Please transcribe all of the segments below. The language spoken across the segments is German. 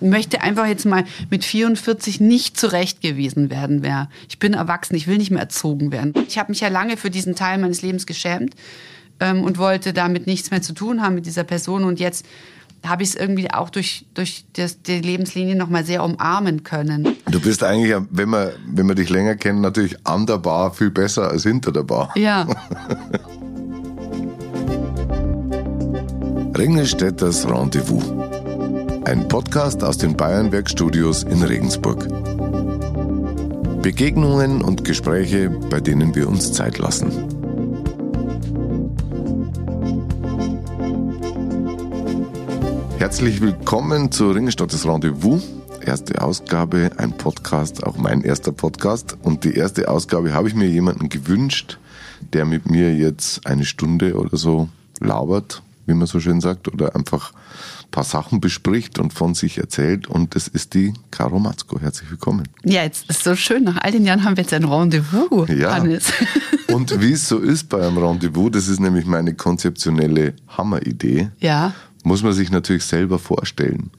möchte einfach jetzt mal mit 44 nicht zurechtgewiesen werden. Wer. Ich bin erwachsen, ich will nicht mehr erzogen werden. Ich habe mich ja lange für diesen Teil meines Lebens geschämt ähm, und wollte damit nichts mehr zu tun haben mit dieser Person. Und jetzt habe ich es irgendwie auch durch, durch das, die Lebenslinie nochmal sehr umarmen können. Du bist eigentlich, wenn wir, wenn wir dich länger kennen, natürlich an der Bar viel besser als hinter der Bar. Ja. Ringelstädters Rendezvous. Ein Podcast aus den Bayernwerk Studios in Regensburg. Begegnungen und Gespräche, bei denen wir uns Zeit lassen. Herzlich willkommen zu Ringelstädters Rendezvous. Erste Ausgabe, ein Podcast, auch mein erster Podcast. Und die erste Ausgabe habe ich mir jemanden gewünscht, der mit mir jetzt eine Stunde oder so labert, wie man so schön sagt, oder einfach ein paar Sachen bespricht und von sich erzählt. Und das ist die Caro Matzko. Herzlich willkommen. Ja, jetzt ist so schön. Nach all den Jahren haben wir jetzt ein Rendezvous, Ja. Hannes. Und wie es so ist bei einem Rendezvous, das ist nämlich meine konzeptionelle Hammeridee, Ja. muss man sich natürlich selber vorstellen.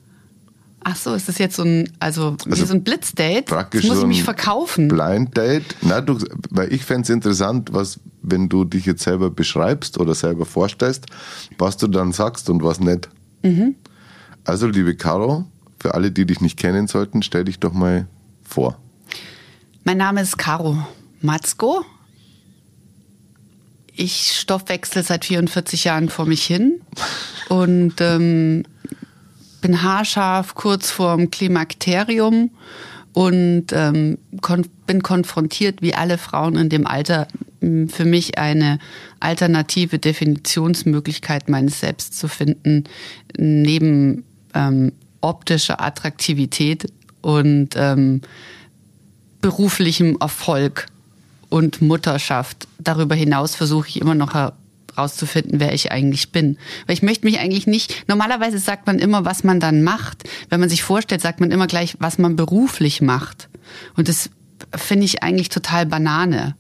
Ach so, ist das jetzt so ein, also, wie Also so ein Blitzdate? Praktisch das muss ich mich verkaufen. Blind Date. Na, du, weil ich fänd's interessant, was, wenn du dich jetzt selber beschreibst oder selber vorstellst, was du dann sagst und was nicht. Mhm. Also, liebe Caro, für alle, die dich nicht kennen sollten, stell dich doch mal vor. Mein Name ist Caro Matzko. Ich stoffwechsel seit 44 Jahren vor mich hin und ähm, bin haarscharf kurz vorm Klimakterium und ähm, kon bin konfrontiert, wie alle Frauen in dem Alter, für mich eine alternative Definitionsmöglichkeit meines Selbst zu finden, neben ähm, optischer Attraktivität und ähm, beruflichem Erfolg und Mutterschaft. Darüber hinaus versuche ich immer noch herauszufinden, wer ich eigentlich bin. Weil ich möchte mich eigentlich nicht, normalerweise sagt man immer, was man dann macht. Wenn man sich vorstellt, sagt man immer gleich, was man beruflich macht. Und das finde ich eigentlich total Banane.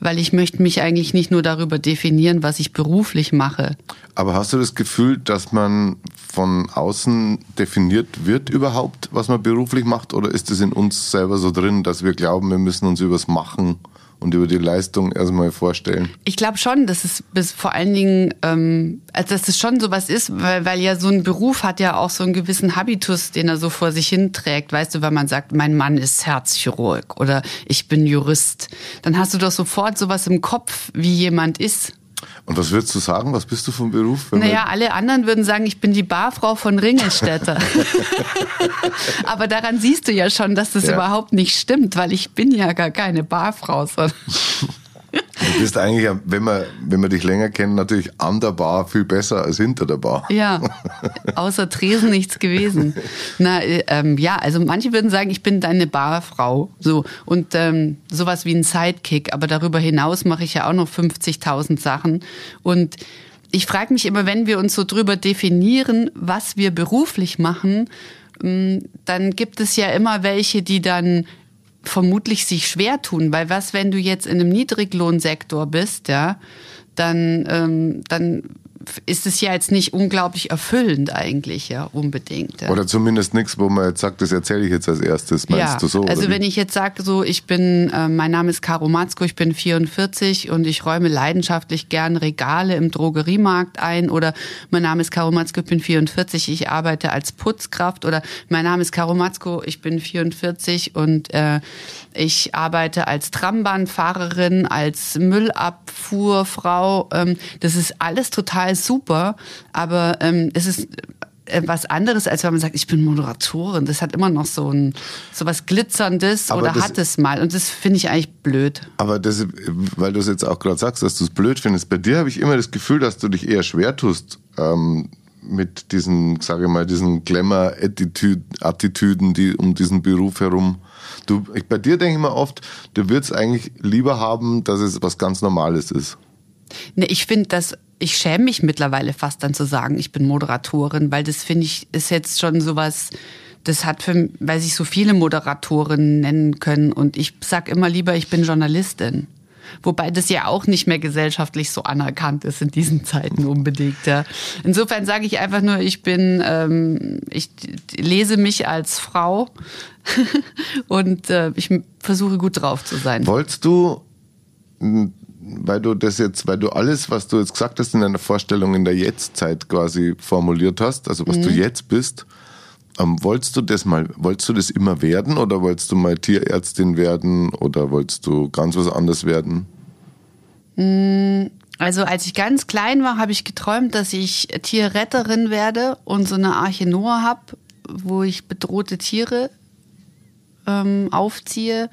Weil ich möchte mich eigentlich nicht nur darüber definieren, was ich beruflich mache. Aber hast du das Gefühl, dass man von außen definiert wird überhaupt, was man beruflich macht? Oder ist es in uns selber so drin, dass wir glauben, wir müssen uns übers Machen und über die Leistung erstmal vorstellen? Ich glaube schon, dass es bis vor allen Dingen, ähm, also dass es schon sowas ist, weil, weil ja so ein Beruf hat ja auch so einen gewissen Habitus, den er so vor sich hinträgt. Weißt du, wenn man sagt, mein Mann ist Herzchirurg oder ich bin Jurist, dann hast du doch sofort sowas im Kopf, wie jemand ist. Und was würdest du sagen? Was bist du vom Beruf? Naja, alle anderen würden sagen, ich bin die Barfrau von Ringelstädter. Aber daran siehst du ja schon, dass das Ja. überhaupt nicht stimmt, weil ich bin ja gar keine Barfrau, Du bist eigentlich, wenn wir, wenn wir dich länger kennen, natürlich an der Bar viel besser als hinter der Bar. Ja, außer Tresen nichts gewesen. Na, äh, ähm, ja, also manche würden sagen, ich bin deine Barfrau. So. Und ähm, sowas wie ein Sidekick. Aber darüber hinaus mache ich ja auch noch 50.000 Sachen. Und ich frage mich immer, wenn wir uns so drüber definieren, was wir beruflich machen, mh, dann gibt es ja immer welche, die dann vermutlich sich schwer tun, weil was, wenn du jetzt in einem Niedriglohnsektor bist, ja, dann, ähm, dann ist es ja jetzt nicht unglaublich erfüllend eigentlich, ja, unbedingt. Ja. Oder zumindest nichts, wo man jetzt sagt, das erzähle ich jetzt als erstes. Meinst ja, du so? also wenn ich jetzt sage, so ich bin, äh, mein Name ist Caro Matzko, ich bin 44 und ich räume leidenschaftlich gern Regale im Drogeriemarkt ein oder mein Name ist Caro Matzko, ich bin 44, ich arbeite als Putzkraft oder mein Name ist Caro Matzko, ich bin 44 und äh, ich arbeite als Trambahnfahrerin, als Müllabfuhrfrau. Ähm, das ist alles total super, aber ähm, es ist äh, was anderes, als wenn man sagt, ich bin Moderatorin. Das hat immer noch so ein so was Glitzerndes Aber oder das- hat es mal. Und das finde ich eigentlich blöd. Aber das, weil du es jetzt auch gerade sagst, dass du es blöd findest, bei dir habe ich immer das Gefühl, dass du dich eher schwer tust ähm, mit diesen, sage ich mal, diesen Glamour-Attitüden, die um diesen Beruf herum. Du, ich, bei dir denke ich mir oft, du würdest eigentlich lieber haben, dass es was ganz Normales ist. Ne, ich finde das, ich schäme mich mittlerweile fast dann zu sagen, ich bin Moderatorin, weil das finde ich, ist jetzt schon sowas, das hat für, weil sich so viele Moderatorinnen nennen können und ich sag immer lieber, ich bin Journalistin. Wobei das ja auch nicht mehr gesellschaftlich so anerkannt ist in diesen Zeiten unbedingt. Ja. Insofern sage ich einfach nur, ich bin, ähm, ich lese mich als Frau und äh, ich versuche gut drauf zu sein. Wolltest du, weil du das jetzt, weil du alles, was du jetzt gesagt hast in deiner Vorstellung in der Jetztzeit quasi formuliert hast, also was mhm. du jetzt bist, ähm, wolltest du das mal, wolltest du das immer werden oder wolltest du mal Tierärztin werden oder wolltest du ganz was anderes werden? Mm, also als ich ganz klein war, habe ich geträumt, dass ich Tierretterin werde und so eine Arche Noah habe, wo ich bedrohte Tiere ähm, aufziehe.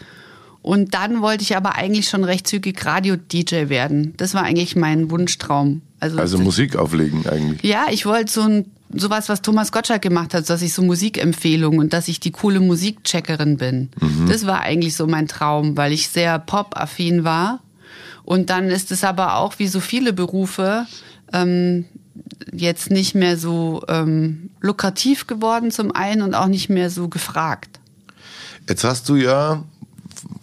Und dann wollte ich aber eigentlich schon recht zügig Radio-DJ werden. Das war eigentlich mein Wunschtraum. Also, also Musik auflegen eigentlich. Ja, ich wollte so ein sowas, was Thomas Gottschalk gemacht hat, dass ich so Musikempfehlungen und dass ich die coole Musikcheckerin bin. Mhm. Das war eigentlich so mein Traum, weil ich sehr pop-affin war. Und dann ist es aber auch wie so viele Berufe ähm, jetzt nicht mehr so ähm, lukrativ geworden zum einen und auch nicht mehr so gefragt. Jetzt hast du ja,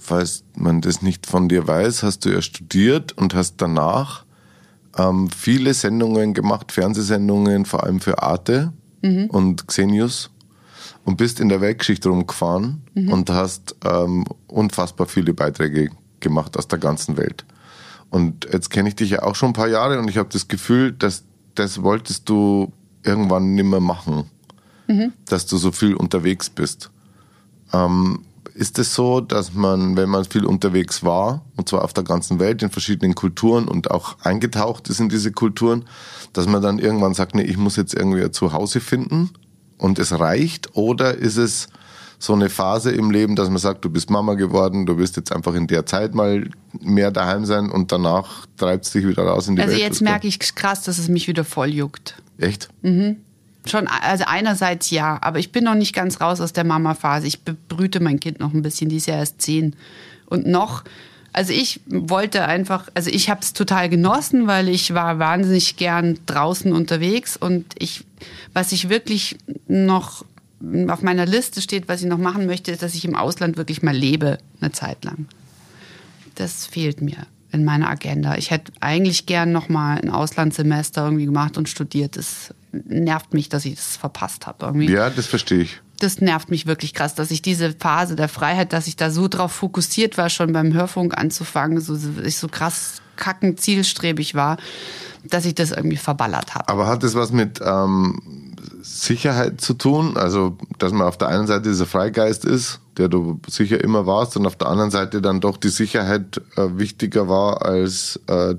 falls man das nicht von dir weiß, hast du ja studiert und hast danach ähm, viele Sendungen gemacht, Fernsehsendungen, vor allem für Arte mhm. und Xenius und bist in der Weltgeschichte rumgefahren mhm. und hast ähm, unfassbar viele Beiträge gemacht aus der ganzen Welt. Und jetzt kenne ich dich ja auch schon ein paar Jahre und ich habe das Gefühl, dass das wolltest du irgendwann nimmer machen, mhm. dass du so viel unterwegs bist. Ähm, ist es so, dass man, wenn man viel unterwegs war, und zwar auf der ganzen Welt, in verschiedenen Kulturen und auch eingetaucht ist in diese Kulturen, dass man dann irgendwann sagt, nee, ich muss jetzt irgendwie ein Zuhause finden und es reicht? Oder ist es so eine Phase im Leben, dass man sagt, du bist Mama geworden, du wirst jetzt einfach in der Zeit mal mehr daheim sein und danach treibt es dich wieder raus in die also Welt? Also jetzt merke ich krass, dass es mich wieder voll juckt. Echt? Mhm. Schon, also einerseits ja, aber ich bin noch nicht ganz raus aus der Mama-Phase. Ich bebrüte mein Kind noch ein bisschen, die ist ja erst zehn. Und noch, also ich wollte einfach, also ich habe es total genossen, weil ich war wahnsinnig gern draußen unterwegs und ich, was ich wirklich noch auf meiner Liste steht, was ich noch machen möchte, ist, dass ich im Ausland wirklich mal lebe, eine Zeit lang. Das fehlt mir in meiner Agenda. Ich hätte eigentlich gern noch mal ein Auslandssemester irgendwie gemacht und studiert. Das nervt mich, dass ich das verpasst habe. Irgendwie. Ja, das verstehe ich. Das nervt mich wirklich krass, dass ich diese Phase der Freiheit, dass ich da so drauf fokussiert war, schon beim Hörfunk anzufangen, so ich so krass kacken zielstrebig war, dass ich das irgendwie verballert habe. Aber hat das was mit ähm, Sicherheit zu tun? Also, dass man auf der einen Seite dieser Freigeist ist, der du sicher immer warst, und auf der anderen Seite dann doch die Sicherheit äh, wichtiger war als äh,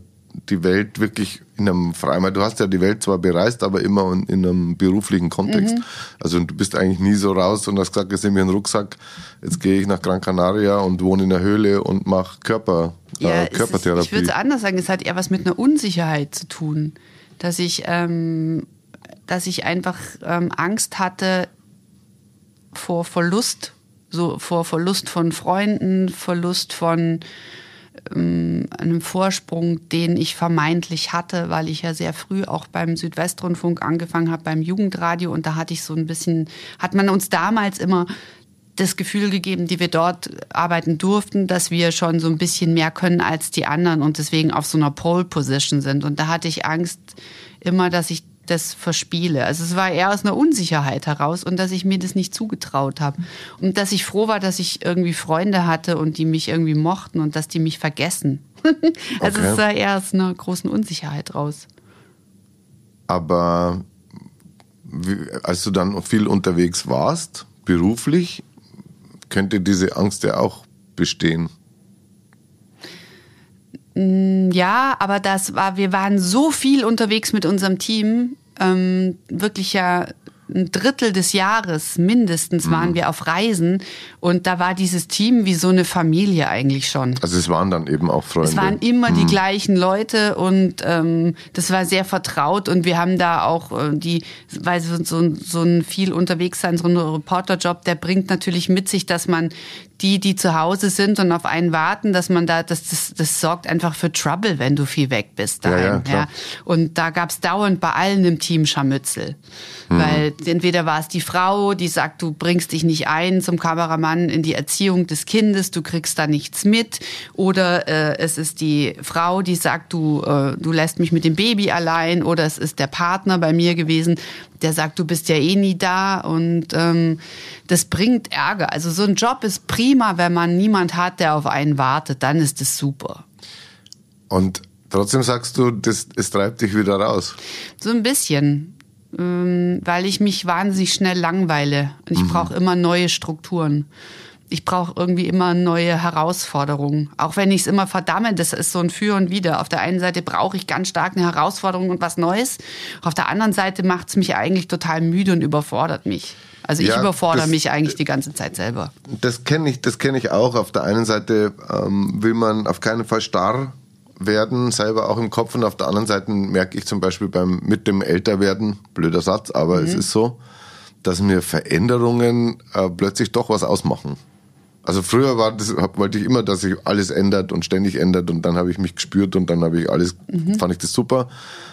die Welt wirklich in einem freien, du hast ja die Welt zwar bereist, aber immer in einem beruflichen Kontext. Mhm. Also du bist eigentlich nie so raus und hast gesagt, jetzt nehme ich einen Rucksack, jetzt gehe ich nach Gran Canaria und wohne in der Höhle und mache Körper, äh, ja, äh, Körpertherapie. Ist, ich würde es anders sagen, es hat eher was mit einer Unsicherheit zu tun, dass ich, ähm, dass ich einfach ähm, Angst hatte vor Verlust, so vor Verlust von Freunden, Verlust von ähm, einem Vorsprung, den ich vermeintlich hatte, weil ich ja sehr früh auch beim Südwestrundfunk angefangen habe, beim Jugendradio. Und da hatte ich so ein bisschen, hat man uns damals immer das Gefühl gegeben, die wir dort arbeiten durften, dass wir schon so ein bisschen mehr können als die anderen und deswegen auf so einer Pole Position sind. Und da hatte ich Angst immer, dass ich das verspiele. Also es war eher aus einer Unsicherheit heraus und dass ich mir das nicht zugetraut habe. Und dass ich froh war, dass ich irgendwie Freunde hatte und die mich irgendwie mochten und dass die mich vergessen. also okay. es war eher aus einer großen Unsicherheit raus. Aber als du dann viel unterwegs warst, beruflich, könnte diese Angst ja auch bestehen. Mm, ja, aber das war, wir waren so viel unterwegs mit unserem Team, ähm, wirklich ja ein Drittel des Jahres mindestens waren mhm. wir auf Reisen und da war dieses Team wie so eine Familie eigentlich schon. Also es waren dann eben auch Freunde. Es waren immer mhm. die gleichen Leute und ähm, das war sehr vertraut und wir haben da auch äh, die, weil so, so, so ein viel unterwegs sein, so ein Reporterjob, der bringt natürlich mit sich, dass man die, die zu Hause sind und auf einen warten, dass man da, das, das, das sorgt einfach für Trouble, wenn du viel weg bist daheim. Ja, ja, Ja. Und da gab's dauernd bei allen im Team Scharmützel. Mhm. Weil entweder war es die Frau, die sagt, du bringst dich nicht ein zum Kameramann in die Erziehung des Kindes, du kriegst da nichts mit. Oder äh, es ist die Frau, die sagt, du, äh, du lässt mich mit dem Baby allein. Oder es ist der Partner bei mir gewesen, der sagt, du bist ja eh nie da. Und ähm, das bringt Ärger. Also so ein Job ist prima, wenn man niemand hat, der auf einen wartet. Dann ist es super. Und trotzdem sagst du, das, es treibt dich wieder raus. So ein bisschen, ähm, weil ich mich wahnsinnig schnell langweile. Und ich brauche immer neue Strukturen. Ich brauche irgendwie immer neue Herausforderungen. Auch wenn ich es immer verdamme, das ist so ein Für und Wider. Auf der einen Seite brauche ich ganz stark eine Herausforderung und was Neues. Auf der anderen Seite macht es mich eigentlich total müde und überfordert mich. Also ich Ja, überfordere das- mich eigentlich die ganze Zeit selber. Das kenne ich, das kenne ich auch. Auf der einen Seite ähm, will man auf keinen Fall starr werden, selber auch im Kopf, und auf der anderen Seite merke ich zum Beispiel beim mit dem Älterwerden, blöder Satz, aber es ist so, dass mir Veränderungen äh, plötzlich doch was ausmachen. Also früher war das, hab, wollte ich immer, dass sich alles ändert und ständig ändert und dann habe ich mich gespürt und dann habe ich alles, fand ich das super.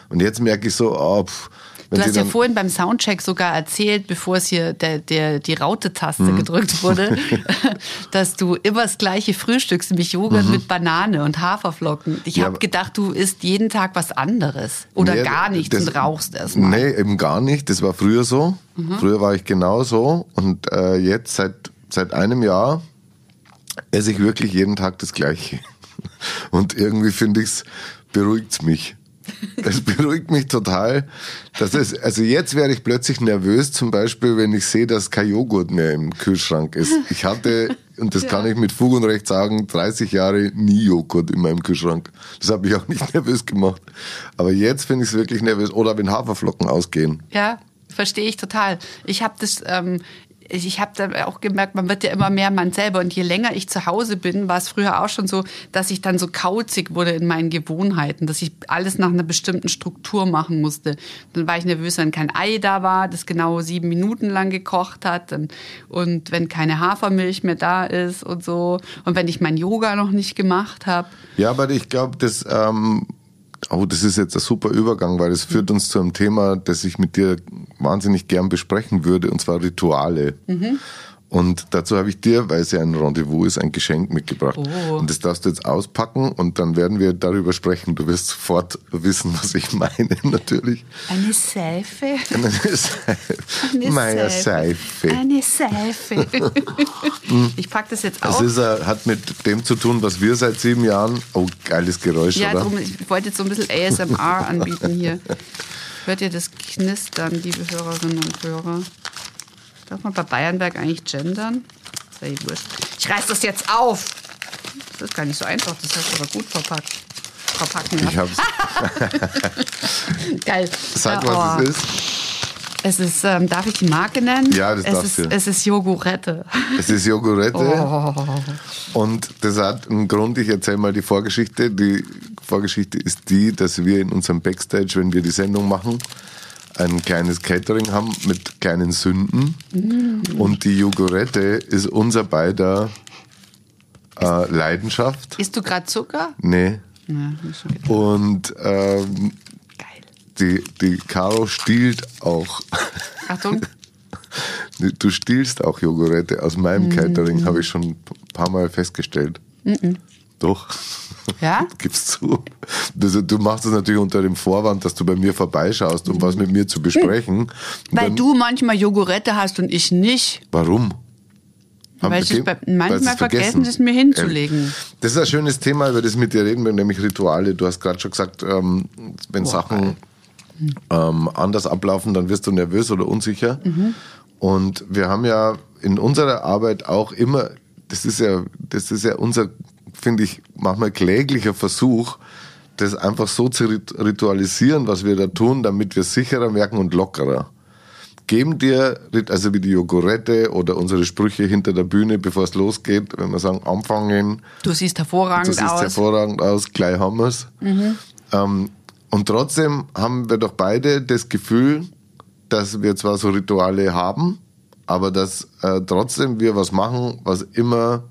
Und jetzt merke ich so, oh, pff, Du hast ja vorhin beim Soundcheck sogar erzählt, bevor es hier der, der, die Raute-Taste Mhm. gedrückt wurde, dass du immer das gleiche frühstückst, nämlich Joghurt mit Banane und Haferflocken. Ich Mhm. Ja, habe gedacht, du isst jeden Tag was anderes oder Nee, gar nichts das- und rauchst erstmal. Nee, eben gar nicht. Das war früher so. Mhm. Früher war ich genau so. Und äh, jetzt seit, seit einem Jahr esse ich wirklich jeden Tag das Gleiche. Und irgendwie finde ich es, beruhigt mich. Es beruhigt mich total. Dass es, also jetzt werde ich plötzlich nervös, zum Beispiel, wenn ich sehe, dass kein Joghurt mehr im Kühlschrank ist. Ich hatte, und das kann ich mit Fug und Recht sagen, 30 Jahre nie Joghurt in meinem Kühlschrank. Das hat mich auch nicht nervös gemacht. Aber jetzt finde ich es wirklich nervös. Oder wenn Haferflocken ausgehen. Ja, verstehe ich total. Ich habe das, ähm, ich, habe da auch gemerkt, man wird ja immer mehr man selber. Und je länger ich zu Hause bin, war es früher auch schon so, dass ich dann so kauzig wurde in meinen Gewohnheiten, dass ich alles nach einer bestimmten Struktur machen musste. Dann war ich nervös, wenn kein Ei da war, das genau sieben Minuten lang gekocht hat. Und, und wenn keine Hafermilch mehr da ist und so. Und wenn ich mein Yoga noch nicht gemacht habe. Ja, aber ich glaube, das, ähm, oh, das ist jetzt ein super Übergang, weil es führt uns zu einem Thema, das ich mit dir wahnsinnig gern besprechen würde, und zwar Rituale. Und dazu habe ich dir, weil es ja ein Rendezvous ist, ein Geschenk mitgebracht. Oh. Und das darfst du jetzt auspacken und dann werden wir darüber sprechen. Du wirst sofort wissen, was ich meine, natürlich. Eine Seife. Eine Seife. Eine Meine Seife. Eine Seife. ich pack das jetzt Es auf. ist, hat mit dem zu tun, was wir seit sieben Jahren. Oh, geiles Geräusch, Ja, oder? drum, ich wollte jetzt so ein bisschen ASMR anbieten hier. Hört ihr das Knistern, liebe Hörerinnen und Hörer? Darf man bei Bayernberg eigentlich gendern? Ist ja eh wurscht. Ich reiß das jetzt auf. Das ist gar nicht so einfach, das hast du aber gut verpackt. Verpacken Ich hab's. Geil. Sag, was oh. es ist. Es ist, ähm, darf ich die Marke nennen? Ja, das es darfst ist, du. Es ist Jogurette. Es ist Jogurette. Oh. Und das hat einen Grund, ich erzähle mal die Vorgeschichte. Die Vorgeschichte ist die, dass wir in unserem Backstage, wenn wir die Sendung machen, ein kleines Catering haben mit kleinen Sünden. Und die Jogurette ist unser beider äh, Leidenschaft. Isst du gerade Zucker? Nee. Ja. Und ähm, die, die Caro stiehlt auch. Achtung. Du stiehlst auch Jogurette aus meinem Mhm. Catering, habe ich schon ein paar Mal festgestellt. Doch. Ja? Gibst zu. Also, du machst das natürlich unter dem Vorwand, dass du bei mir vorbeischaust, um was mit mir zu besprechen. Weil dann- du manchmal Jogurette hast und ich nicht. Warum? Weil wir ich es bei- manchmal es vergessen, es mir hinzulegen. Ähm, Das ist ein schönes Thema, über das mit dir reden will, nämlich Rituale. Du hast gerade schon gesagt, ähm, wenn Boah, Sachen ähm, anders ablaufen, dann wirst du nervös oder unsicher. Mhm. Und wir haben ja in unserer Arbeit auch immer, das ist ja, das ist ja unser, finde ich, manchmal kläglicher Versuch, das einfach so zu rit- ritualisieren, was wir da tun, damit wir sicherer merken und lockerer. Geben dir, also wie die Jogurette oder unsere Sprüche hinter der Bühne, bevor es losgeht, wenn wir sagen, anfangen, Du siehst hervorragend das sieht aus. hervorragend aus, gleich haben wir's. Ähm, und trotzdem haben wir doch beide das Gefühl, dass wir zwar so Rituale haben, aber dass äh, trotzdem wir was machen, was immer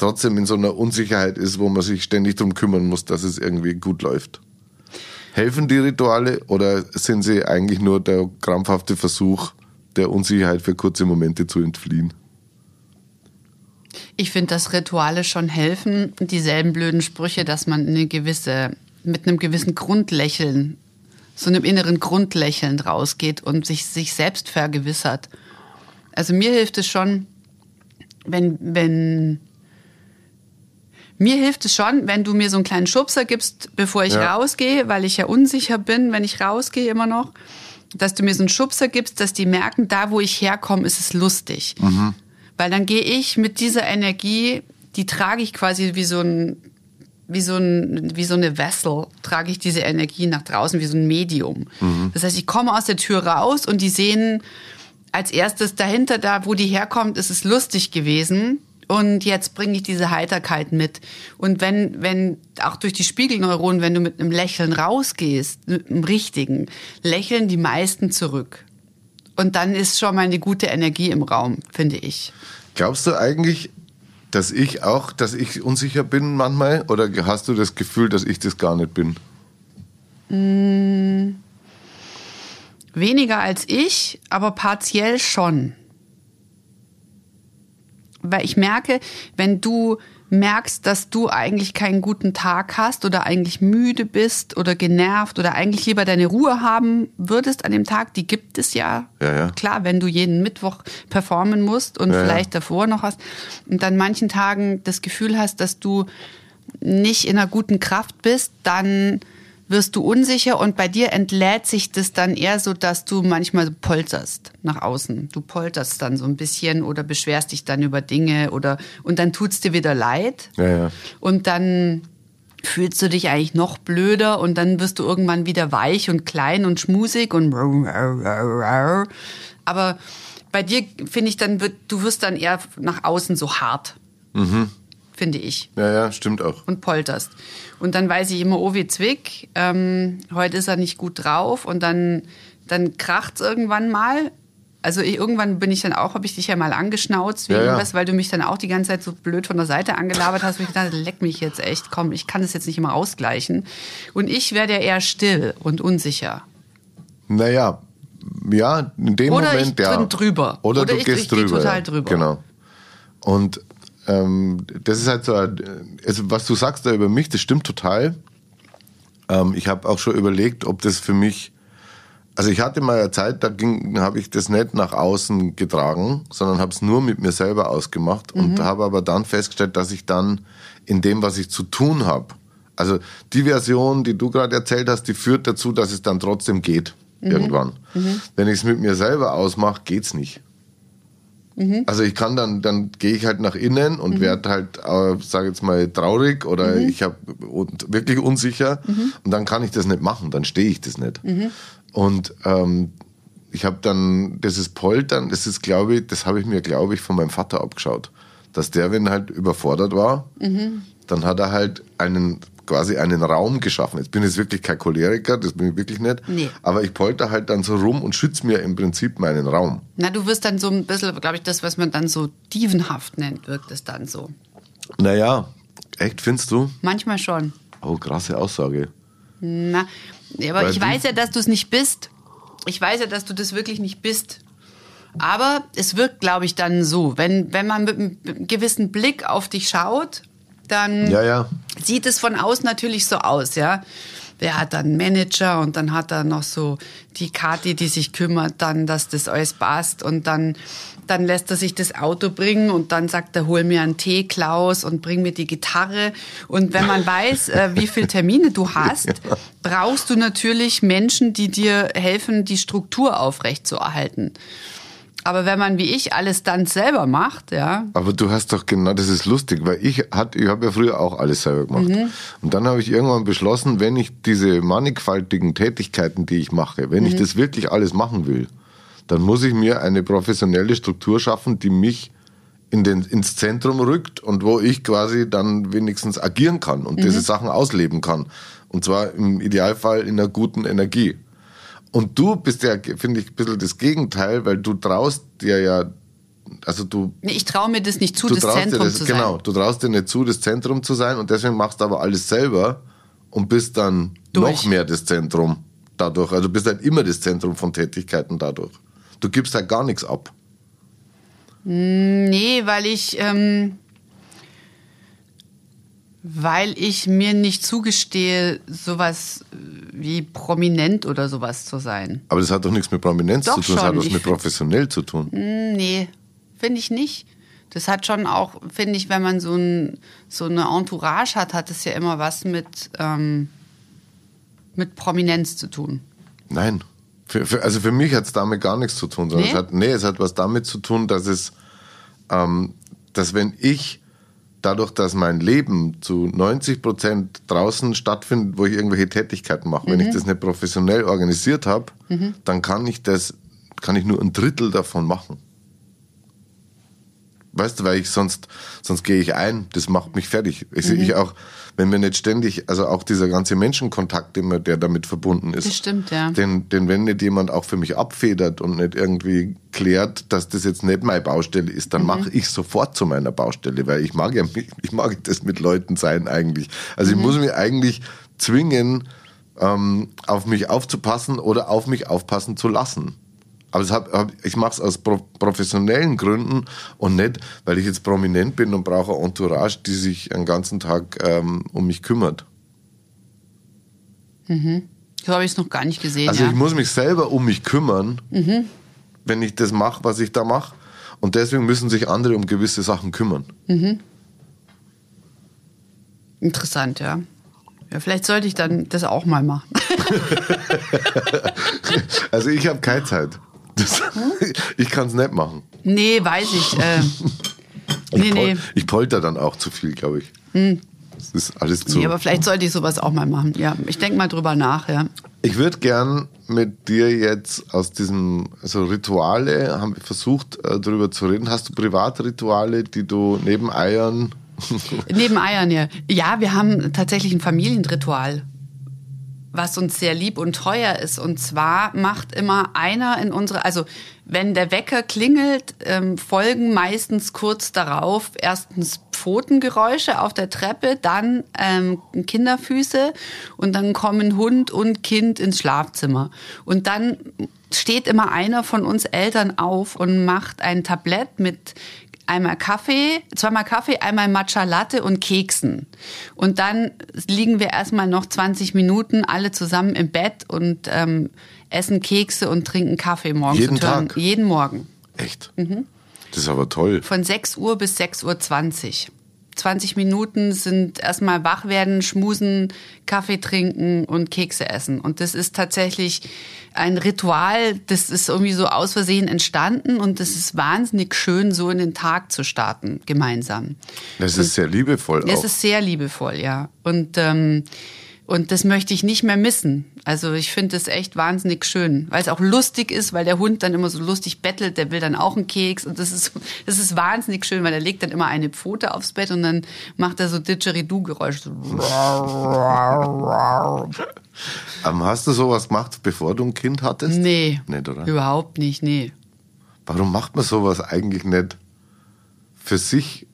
trotzdem in so einer Unsicherheit ist, wo man sich ständig drum kümmern muss, dass es irgendwie gut läuft. Helfen die Rituale oder sind sie eigentlich nur der krampfhafte Versuch, der Unsicherheit für kurze Momente zu entfliehen? Ich finde, dass Rituale schon helfen. Dieselben blöden Sprüche, dass man eine gewisse, mit einem gewissen Grundlächeln, so einem inneren Grundlächeln rausgeht und sich, sich selbst vergewissert. Also mir hilft es schon, wenn, wenn, mir hilft es schon, wenn du mir so einen kleinen Schubser gibst, bevor ich ja. rausgehe, weil ich ja unsicher bin, wenn ich rausgehe immer noch, dass du mir so einen Schubser gibst, dass die merken, da wo ich herkomme, ist es lustig. Mhm. Weil dann gehe ich mit dieser Energie, die trage ich quasi wie so ein wie so, ein, wie so eine Vessel trage ich diese Energie nach draußen, wie so ein Medium. Mhm. Das heißt, ich komme aus der Tür raus und die sehen als erstes dahinter, da wo die herkommt, ist es lustig gewesen. Und jetzt bringe ich diese Heiterkeit mit. Und wenn, wenn, auch durch die Spiegelneuronen, wenn du mit einem Lächeln rausgehst, mit einem richtigen, lächeln die meisten zurück. Und dann ist schon mal eine gute Energie im Raum, finde ich. Glaubst du eigentlich, dass ich auch, dass ich unsicher bin manchmal? Oder hast du das Gefühl, dass ich das gar nicht bin? Mmh, weniger als ich, aber partiell schon. Weil ich merke, wenn du merkst, dass du eigentlich keinen guten Tag hast oder eigentlich müde bist oder genervt oder eigentlich lieber deine Ruhe haben würdest an dem Tag, die gibt es ja. ja, ja. Klar, wenn du jeden Mittwoch performen musst und ja, vielleicht davor noch hast und dann manchen Tagen das Gefühl hast, dass du nicht in einer guten Kraft bist, dann wirst du unsicher und bei dir entlädt sich das dann eher so, dass du manchmal polterst nach außen. Du polterst dann so ein bisschen oder beschwerst dich dann über Dinge oder und dann tut's dir wieder leid. Ja, ja. Und dann fühlst du dich eigentlich noch blöder und dann wirst du irgendwann wieder weich und klein und schmusig und aber bei dir finde ich dann wird du wirst dann eher nach außen so hart. Mhm finde ich. Ja, ja, stimmt auch. Und polterst. Und dann weiß ich immer, oh wie Zwick, ähm, heute ist er nicht gut drauf und dann, dann kracht's irgendwann mal. Also ich, irgendwann bin ich dann auch, habe ich dich ja mal angeschnauzt, wegen ja, ja. Was, weil du mich dann auch die ganze Zeit so blöd von der Seite angelabert hast. Und ich dachte, leck mich jetzt echt, komm, ich kann das jetzt nicht immer ausgleichen. Und ich werde ja eher still und unsicher. Naja, ja, in dem Oder Moment, ich ja. drüber. Oder, Oder du ich, gehst ich drüber. total ja. drüber. Genau. Und ähm, das ist halt so, also was du sagst da über mich, das stimmt total. Ähm, ich habe auch schon überlegt, ob das für mich, also ich hatte mal eine Zeit, da habe ich das nicht nach außen getragen, sondern habe es nur mit mir selber ausgemacht mhm. und habe aber dann festgestellt, dass ich dann in dem, was ich zu tun habe, also die Version, die du gerade erzählt hast, die führt dazu, dass es dann trotzdem geht mhm. irgendwann. Mhm. Wenn ich es mit mir selber ausmache, geht's nicht. Mhm. Also ich kann dann, dann gehe ich halt nach innen und mhm. werde halt, äh, sage jetzt mal, traurig oder mhm. ich habe wirklich unsicher mhm. und dann kann ich das nicht machen, dann stehe ich das nicht. Mhm. Und ähm, ich habe dann dieses Poltern, das ist, glaube ich, das habe ich mir, glaube ich, von meinem Vater abgeschaut, dass der, wenn halt überfordert war, mhm. dann hat er halt einen quasi einen Raum geschaffen. Jetzt bin ich wirklich kein Choleriker, das bin ich wirklich nicht. Nee. Aber ich polter halt dann so rum und schütze mir im Prinzip meinen Raum. Na, du wirst dann so ein bisschen, glaube ich, das, was man dann so dievenhaft nennt, wirkt es dann so. Naja, echt, findest du? Manchmal schon. Oh, krasse Aussage. Na, aber Weil ich weiß ja, dass du es nicht bist. Ich weiß ja, dass du das wirklich nicht bist. Aber es wirkt, glaube ich, dann so, wenn, wenn man mit einem gewissen Blick auf dich schaut dann ja, ja. sieht es von außen natürlich so aus, ja. Der hat dann einen Manager und dann hat er noch so die Kati, die sich kümmert, dann, dass das alles passt und dann dann lässt er sich das Auto bringen und dann sagt er, hol mir einen Tee, Klaus, und bring mir die Gitarre. Und wenn man weiß, äh, wie viele Termine du hast, brauchst du natürlich Menschen, die dir helfen, die Struktur aufrechtzuerhalten. Aber wenn man wie ich alles dann selber macht, ja. Aber du hast doch genau, das ist lustig, weil ich hat, ich habe ja früher auch alles selber gemacht. Mhm. Und dann habe ich irgendwann beschlossen, wenn ich diese mannigfaltigen Tätigkeiten, die ich mache, wenn mhm. ich das wirklich alles machen will, dann muss ich mir eine professionelle Struktur schaffen, die mich in den, ins Zentrum rückt und wo ich quasi dann wenigstens agieren kann und mhm. diese Sachen ausleben kann. Und zwar im Idealfall in einer guten Energie. Und du bist ja, finde ich, ein bisschen das Gegenteil, weil du traust dir ja also du. Ich traue mir das nicht zu, das Zentrum das, zu Genau, sein. du traust dir nicht zu, das Zentrum zu sein und deswegen machst du aber alles selber und bist dann Durch. noch mehr das Zentrum dadurch. Also du bist halt immer das Zentrum von Tätigkeiten dadurch. Du gibst halt gar nichts ab. Nee, weil ich, ähm, weil ich mir nicht zugestehe, sowas wie prominent oder sowas zu sein. Aber das hat doch nichts mit Prominenz Doch zu tun, das hat was mit professionell zu tun. Hm, Nee, finde ich nicht. Das hat schon auch, finde ich, wenn man so, ein, so eine Entourage hat, hat es ja immer was mit, ähm, mit Prominenz zu tun. Nein. Für, für, also für mich hat es damit gar nichts zu tun, sondern Nee? es hat, nee, es hat was damit zu tun, dass es, ähm, dass wenn ich dadurch, dass mein Leben zu 90 Prozent draußen stattfindet, wo ich irgendwelche Tätigkeiten mache, wenn ich das nicht professionell organisiert habe, dann kann ich das, kann ich nur ein Drittel davon machen. Weißt du, weil ich sonst, sonst gehe ich ein, das macht mich fertig. Ich, Mhm. ich auch, wenn wir nicht ständig, also auch dieser ganze Menschenkontakt, immer, der damit verbunden ist. Das stimmt, ja. Denn, denn wenn nicht jemand auch für mich abfedert und nicht irgendwie klärt, dass das jetzt nicht meine Baustelle ist, Mhm. dann mache ich sofort zu meiner Baustelle, weil ich mag ja, ich mag das mit Leuten sein eigentlich. Also Mhm. ich muss mich eigentlich zwingen, ähm, auf mich aufzupassen oder auf mich aufpassen zu lassen. Aber hab, hab, ich mache es aus pro, professionellen Gründen und nicht, weil ich jetzt prominent bin und brauche eine Entourage, die sich den ganzen Tag ähm, um mich kümmert. So habe ich es noch gar nicht gesehen. Also ja. ich muss mich selber um mich kümmern, wenn ich das mache, was ich da mache. Und deswegen müssen sich andere um gewisse Sachen kümmern. Interessant, ja. Ja, vielleicht sollte ich dann das auch mal machen. Also ich habe keine Zeit. Das, ich kann es nicht machen. nee, weiß ich. Äh, Ich, nee, pol nee. Hm. ich polter dann auch zu viel, glaube ich. Das ist alles zu. Nee, aber vielleicht sollte ich sowas auch mal machen. Ja, ich denke mal drüber nach, ja. Ich würde gern mit dir jetzt aus diesem, also Rituale, haben wir versucht, äh, darüber zu reden. Hast du Privatrituale, die du neben Eiern Neben Eiern, ja. Ja, wir haben tatsächlich ein Familienritual, was uns sehr lieb und teuer ist. Und zwar macht immer einer in unsere, also wenn der Wecker klingelt, ähm, folgen meistens kurz darauf erstens Pfotengeräusche auf der Treppe, dann ähm, Kinderfüße und dann kommen Hund und Kind ins Schlafzimmer. Und dann steht immer einer von uns Eltern auf und macht ein Tablett mit einmal Kaffee, zweimal Kaffee, einmal Matcha Latte und Keksen. Und dann liegen wir erstmal noch 20 Minuten alle zusammen im Bett und ähm, essen Kekse und trinken Kaffee morgens. Jeden Tag? Jeden Morgen. Echt? Mhm. Das ist aber toll. Von 6 Uhr bis 6.20 Uhr. 20 Minuten sind erstmal wach werden, schmusen, Kaffee trinken und Kekse essen. Und das ist tatsächlich ein Ritual, das ist irgendwie so aus Versehen entstanden und das ist wahnsinnig schön, so in den Tag zu starten, gemeinsam. Das ist sehr liebevoll Es auch. ist sehr liebevoll, ja. Und, ähm, und das möchte ich nicht mehr missen. Also ich finde es echt wahnsinnig schön, weil es auch lustig ist, weil der Hund dann immer so lustig bettelt, der will dann auch einen Keks und das ist, das ist wahnsinnig schön, weil er legt dann immer eine Pfote aufs Bett und dann macht er so Didgeridoo-Geräusche. Ähm, hast du sowas gemacht, bevor du ein Kind hattest? Nee, Nicht, oder? überhaupt nicht, nee. Warum macht man sowas eigentlich nicht für sich,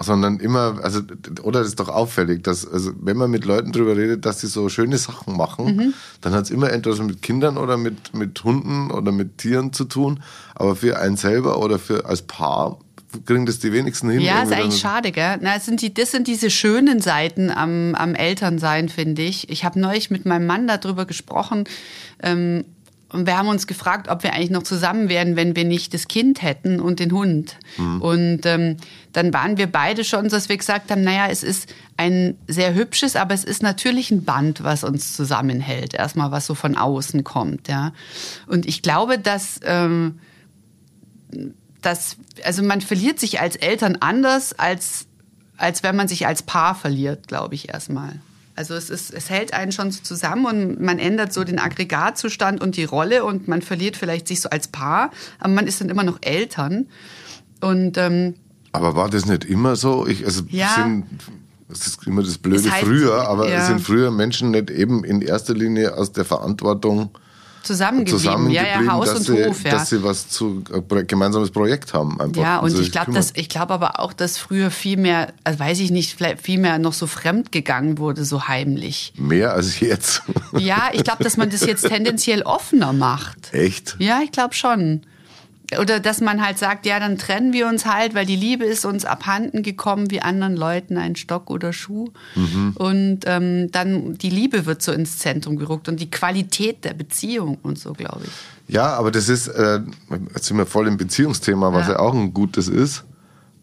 sondern immer, also, oder das ist doch auffällig, dass, also, wenn man mit Leuten drüber redet, dass sie so schöne Sachen machen, Mhm. dann hat es immer etwas mit Kindern oder mit, mit Hunden oder mit Tieren zu tun, aber für einen selber oder für als Paar kriegen das die wenigsten hin. Ja, ist eigentlich schade, gell? Na, sind die, das sind diese schönen Seiten am, am Elternsein, finde ich. Ich habe neulich mit meinem Mann darüber gesprochen. Ähm, und wir haben uns gefragt, ob wir eigentlich noch zusammen wären, wenn wir nicht das Kind hätten und den Hund. Und ähm, dann waren wir beide schon so, dass wir gesagt haben, naja, es ist ein sehr hübsches, aber es ist natürlich ein Band, was uns zusammenhält. Erstmal, was so von außen kommt, ja. Und ich glaube, dass... Ähm, dass, also man verliert sich als Eltern anders, als, als wenn man sich als Paar verliert, glaube ich erstmal. Also es, ist, es hält einen schon so zusammen und man ändert so den Aggregatzustand und die Rolle und man verliert vielleicht sich so als Paar, aber man ist dann immer noch Eltern. Und ähm, Aber war das nicht immer so? Ich, also Ja. sind, das ist immer das Blöde halt- früher, aber ja. sind früher Menschen nicht eben in erster Linie aus der Verantwortung zusammengeblieben. zusammengeblieben ja, ja, Haus dass und sie, Hof, ja. Dass sie was zu äh, gemeinsames Projekt haben. Einfach. Ja, und Also ich glaube, dass ich glaube aber auch, dass früher viel mehr, also weiß ich nicht, vielleicht viel mehr noch so fremd gegangen wurde, so heimlich. Mehr als jetzt. Ja, ich glaube, dass man das jetzt tendenziell offener macht. Echt? Ja, ich glaube schon. Oder dass man halt sagt, ja, dann trennen wir uns halt, weil die Liebe ist uns abhanden gekommen, wie anderen Leuten ein Stock oder Schuh. Und ähm, dann die Liebe wird so ins Zentrum gerückt und die Qualität der Beziehung und so, glaube ich. Ja, aber das ist, äh, jetzt sind wir voll im Beziehungsthema, was ja, Ja. auch ein gutes ist.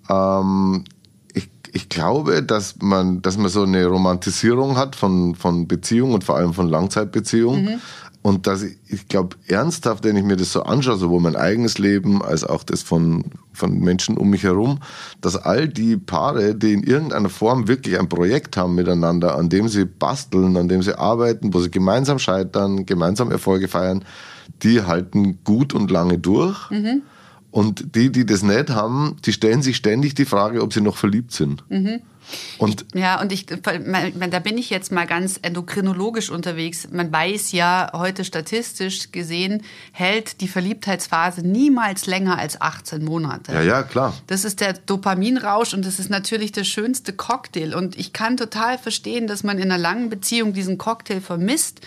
Ähm, ich, ich glaube, dass man, dass man so eine Romantisierung hat von, von Beziehungen und vor allem von Langzeitbeziehungen. Und dass ich, ich glaube, ernsthaft, wenn ich mir das so anschaue, sowohl mein eigenes Leben als auch das von, von Menschen um mich herum, dass all die Paare, die in irgendeiner Form wirklich ein Projekt haben miteinander, an dem sie basteln, an dem sie arbeiten, wo sie gemeinsam scheitern, gemeinsam Erfolge feiern, die halten gut und lange durch. Und die, die das nicht haben, die stellen sich ständig die Frage, ob sie noch verliebt sind. Und Ja, und ich, da bin ich jetzt mal ganz endokrinologisch unterwegs. Man weiß ja heute statistisch gesehen, hält die Verliebtheitsphase niemals länger als 18 Monate. ja, ja, klar. Das ist der Dopaminrausch und das ist natürlich der schönste Cocktail. Und ich kann total verstehen, dass man in einer langen Beziehung diesen Cocktail vermisst,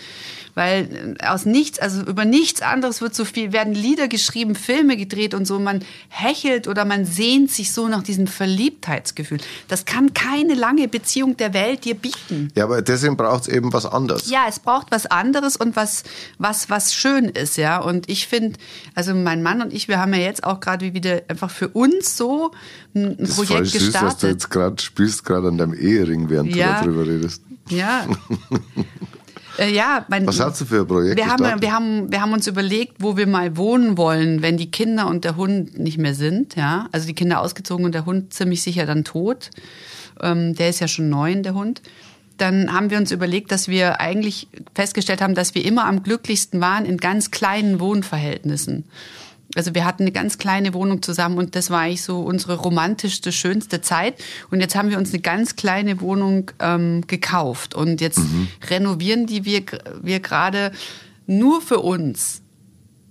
weil äh, aus nichts, also über nichts anderes wird so viel, werden Lieder geschrieben, Filme gedreht und so. Man hechelt oder man sehnt sich so nach diesem Verliebtheitsgefühl. Das kann keine lange Beziehung der Welt dir bieten. Ja, aber deswegen braucht es eben was anderes. Ja, es braucht was anderes und was, was, was schön ist, ja. Und ich finde, also mein Mann und ich, wir haben ja jetzt auch gerade wieder einfach für uns so ein, Das ist voll Projekt süß, dass du gestartet. jetzt gerade spielst, gerade an deinem Ehering, während Ja. du darüber redest. Ja. äh, ja, mein, Was hast du für ein Projekt wir haben, gestartet? wir, haben, wir haben uns überlegt, wo wir mal wohnen wollen, wenn die Kinder und der Hund nicht mehr sind. Ja? Also die Kinder ausgezogen und der Hund ziemlich sicher dann tot. Ähm, der ist ja schon neun, der Hund. Dann haben wir uns überlegt, dass wir eigentlich festgestellt haben, dass wir immer am glücklichsten waren in ganz kleinen Wohnverhältnissen. Also wir hatten eine ganz kleine Wohnung zusammen und das war eigentlich so unsere romantischste, schönste Zeit. Und jetzt haben wir uns eine ganz kleine Wohnung ähm, gekauft und jetzt renovieren die wir, wir gerade nur für uns.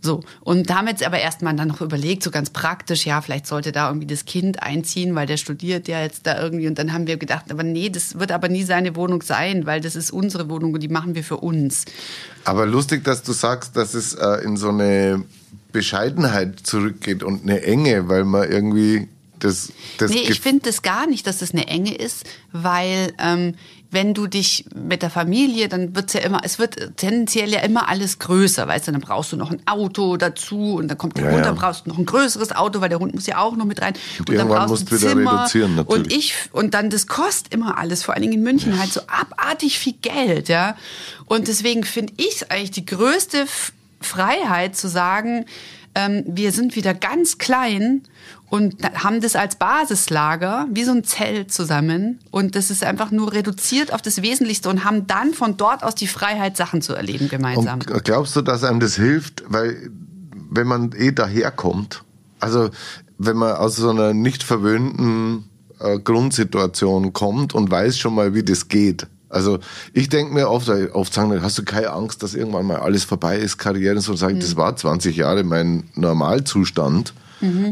So, und da haben wir jetzt aber erstmal dann noch überlegt, so ganz praktisch, ja, vielleicht sollte da irgendwie das Kind einziehen, weil der studiert ja jetzt da irgendwie. Und dann haben wir gedacht, aber nee, das wird aber nie seine Wohnung sein, weil das ist unsere Wohnung und die machen wir für uns. Aber lustig, dass du sagst, dass es äh, in so eine Bescheidenheit zurückgeht und eine Enge, weil man irgendwie das, das Nee, ich finde das gar nicht, dass das eine Enge ist, weil ähm, wenn du dich mit der Familie, dann wird's ja immer, es wird tendenziell ja immer alles größer, weißt du, dann brauchst du noch ein Auto dazu und dann kommt der Ja, Hund, ja. dann brauchst du noch ein größeres Auto, weil der Hund muss ja auch noch mit rein. Und, dann irgendwann brauchst du ein Zimmer reduzieren, natürlich. und ich und dann das kostet immer alles, vor allen Dingen in München halt so abartig viel Geld, ja. Und deswegen finde ich es eigentlich die größte Freiheit zu sagen, ähm, wir sind wieder ganz klein und haben das als Basislager, wie so ein Zelt zusammen. Und das ist einfach nur reduziert auf das Wesentlichste und haben dann von dort aus die Freiheit, Sachen zu erleben gemeinsam. Und glaubst du, dass einem das hilft, weil wenn man eh daherkommt, also wenn man aus so einer nicht verwöhnten äh, Grundsituation kommt und weiß schon mal, wie das geht. Also ich denke mir oft, oft sagen, hast du keine Angst, dass irgendwann mal alles vorbei ist, Karriere und so, sage ich, das war 20 Jahre mein Normalzustand.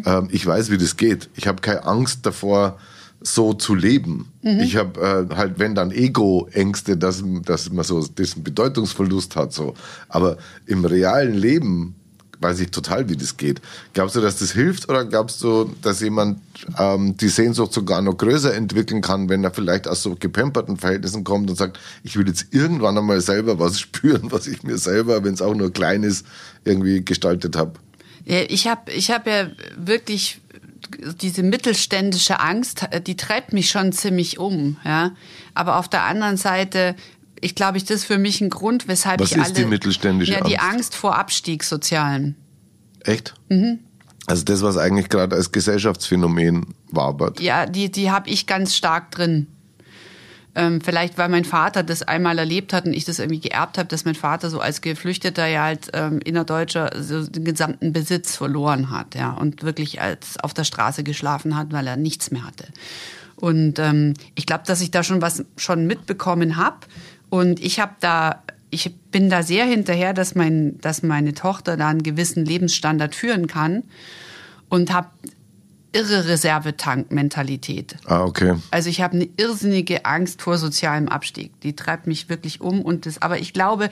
Ähm, ich weiß, wie das geht. Ich habe keine Angst davor, so zu leben. Ich habe äh, halt, wenn dann Ego-Ängste, dass, dass man so diesen Bedeutungsverlust hat. so. Aber im realen Leben weiß ich total, wie das geht. Glaubst du, dass das hilft oder glaubst du, dass jemand ähm, die Sehnsucht sogar noch größer entwickeln kann, wenn er vielleicht aus so gepamperten Verhältnissen kommt und sagt, ich will jetzt irgendwann einmal selber was spüren, was ich mir selber, wenn es auch nur klein ist, irgendwie gestaltet habe? Ich habe ich hab ja wirklich diese mittelständische Angst, die treibt mich schon ziemlich um. Ja? Aber auf der anderen Seite, ich glaube, ich das ist für mich ein Grund, weshalb Was ich ist alle. die mittelständische Ja, die Angst? Angst vor Abstieg sozialen. Echt? Also das, was eigentlich gerade als Gesellschaftsphänomen wabert. Ja, die, die habe ich ganz stark drin. Ähm, vielleicht, weil mein Vater das einmal erlebt hat und ich das irgendwie geerbt habe, dass mein Vater so als Geflüchteter ja halt ähm, innerdeutscher so den gesamten Besitz verloren hat, ja, und wirklich als auf der Straße geschlafen hat, weil er nichts mehr hatte. Und ähm, ich glaube, dass ich da schon was schon mitbekommen habe. Und ich habe da ich bin da sehr hinterher, dass, mein, dass meine Tochter da einen gewissen Lebensstandard führen kann und habe irre Reservetank-Mentalität. Ah, okay. Also ich habe eine irrsinnige Angst vor sozialem Abstieg. Die treibt mich wirklich um und das, aber ich glaube,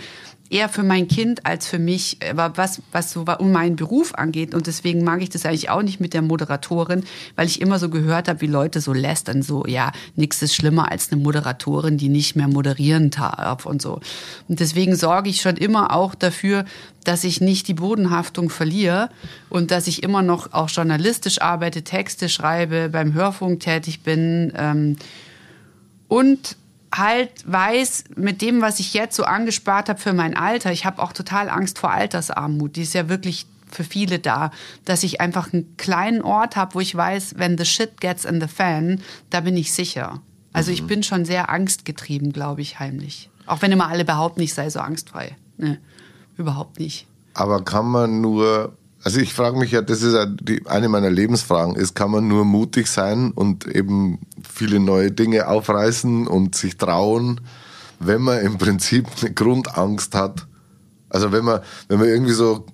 eher für mein Kind als für mich, was, was so um meinen Beruf angeht. Und deswegen mag ich das eigentlich auch nicht mit der Moderatorin, weil ich immer so gehört habe, wie Leute so lästern, so, ja, nichts ist schlimmer als eine Moderatorin, die nicht mehr moderieren darf und so. Und deswegen sorge ich schon immer auch dafür, dass ich nicht die Bodenhaftung verliere und dass ich immer noch auch journalistisch arbeite, Texte schreibe, beim Hörfunk tätig bin ähm, und halt weiß, mit dem, was ich jetzt so angespart habe für mein Alter, ich habe auch total Angst vor Altersarmut. Die ist ja wirklich für viele da, dass ich einfach einen kleinen Ort habe, wo ich weiß, wenn the shit gets in the fan, da bin ich sicher. Also ich mhm. bin schon sehr angstgetrieben, glaube ich, heimlich. Auch wenn immer alle behaupten, ich sei so angstfrei. Nee, überhaupt nicht. Aber kann man nur also ich frage mich ja, das ist ja die, eine meiner Lebensfragen, ist, kann man nur mutig sein und eben viele neue Dinge aufreißen und sich trauen, wenn man im Prinzip eine Grundangst hat. Also wenn man, wenn man irgendwie so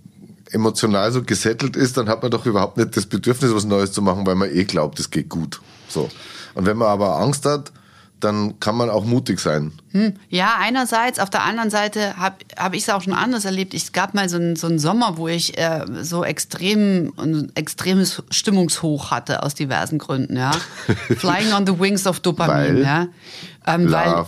emotional so gesettelt ist, dann hat man doch überhaupt nicht das Bedürfnis, was Neues zu machen, weil man eh glaubt, es geht gut. So. Und wenn man aber Angst hat, dann kann man auch mutig sein. Hm. Ja, einerseits. Auf der anderen Seite habe hab ich es auch schon anders erlebt. Es gab mal so einen, so einen Sommer, wo ich äh, so extrem ein extremes Stimmungshoch hatte aus diversen Gründen. Ja, Flying on the Wings of Dopamin. Weil? Ja. Ähm, weil,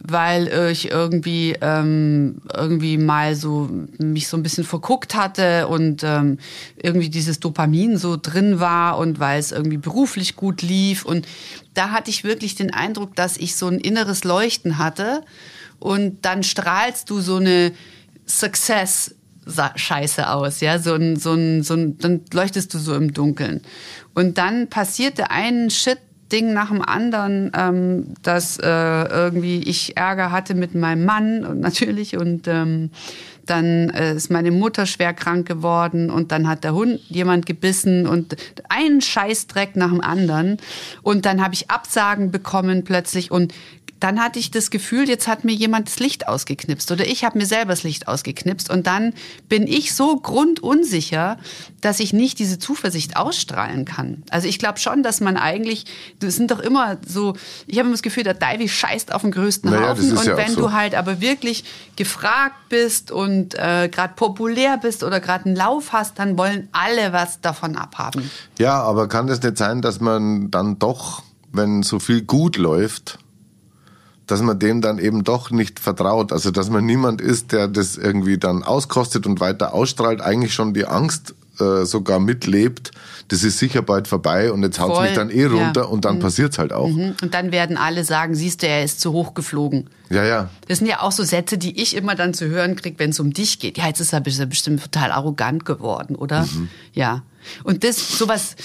weil ich irgendwie ähm, irgendwie mal so mich so ein bisschen verguckt hatte und ähm, irgendwie dieses Dopamin so drin war und weil es irgendwie beruflich gut lief. Und da hatte ich wirklich den Eindruck, dass ich so ein inneres Leuchten hatte. Und dann strahlst du so eine Success Scheiße aus, ja, so ein, so ein, so ein, dann leuchtest du so im Dunkeln. Und dann passierte ein Shit Ding nach dem anderen, ähm, dass äh, irgendwie ich Ärger hatte mit meinem Mann und natürlich und ähm, dann äh, ist meine Mutter schwer krank geworden und dann hat der Hund jemand gebissen und einen Scheißdreck nach dem anderen. Und dann habe ich Absagen bekommen plötzlich und dann hatte ich das Gefühl, jetzt hat mir jemand das Licht ausgeknipst oder ich habe mir selber das Licht ausgeknipst und dann bin ich so grundunsicher, dass ich nicht diese Zuversicht ausstrahlen kann. Also ich glaube schon, dass man eigentlich, das sind doch immer so, ich habe immer das Gefühl, der Divey scheißt auf den größten naja, Haufen und ja wenn so. du halt aber wirklich gefragt bist und äh, gerade populär bist oder gerade einen Lauf hast, dann wollen alle was davon abhaben. Ja, aber kann das nicht sein, dass man dann doch, wenn so viel gut läuft, dass man dem dann eben doch nicht vertraut. Also dass man niemand ist, der das irgendwie dann auskostet und weiter ausstrahlt, eigentlich schon die Angst äh, sogar mitlebt, das ist sicher bald vorbei und jetzt haut es mich dann eh runter ja. und dann mhm. passiert's halt auch. Mhm. Und dann werden alle sagen, siehst du, er ist zu hoch geflogen. Ja, ja. Das sind ja auch so Sätze, die ich immer dann zu hören kriege, wenn es um dich geht. Ja, jetzt ist er bestimmt total arrogant geworden, oder? Mhm. Ja. Und das, sowas,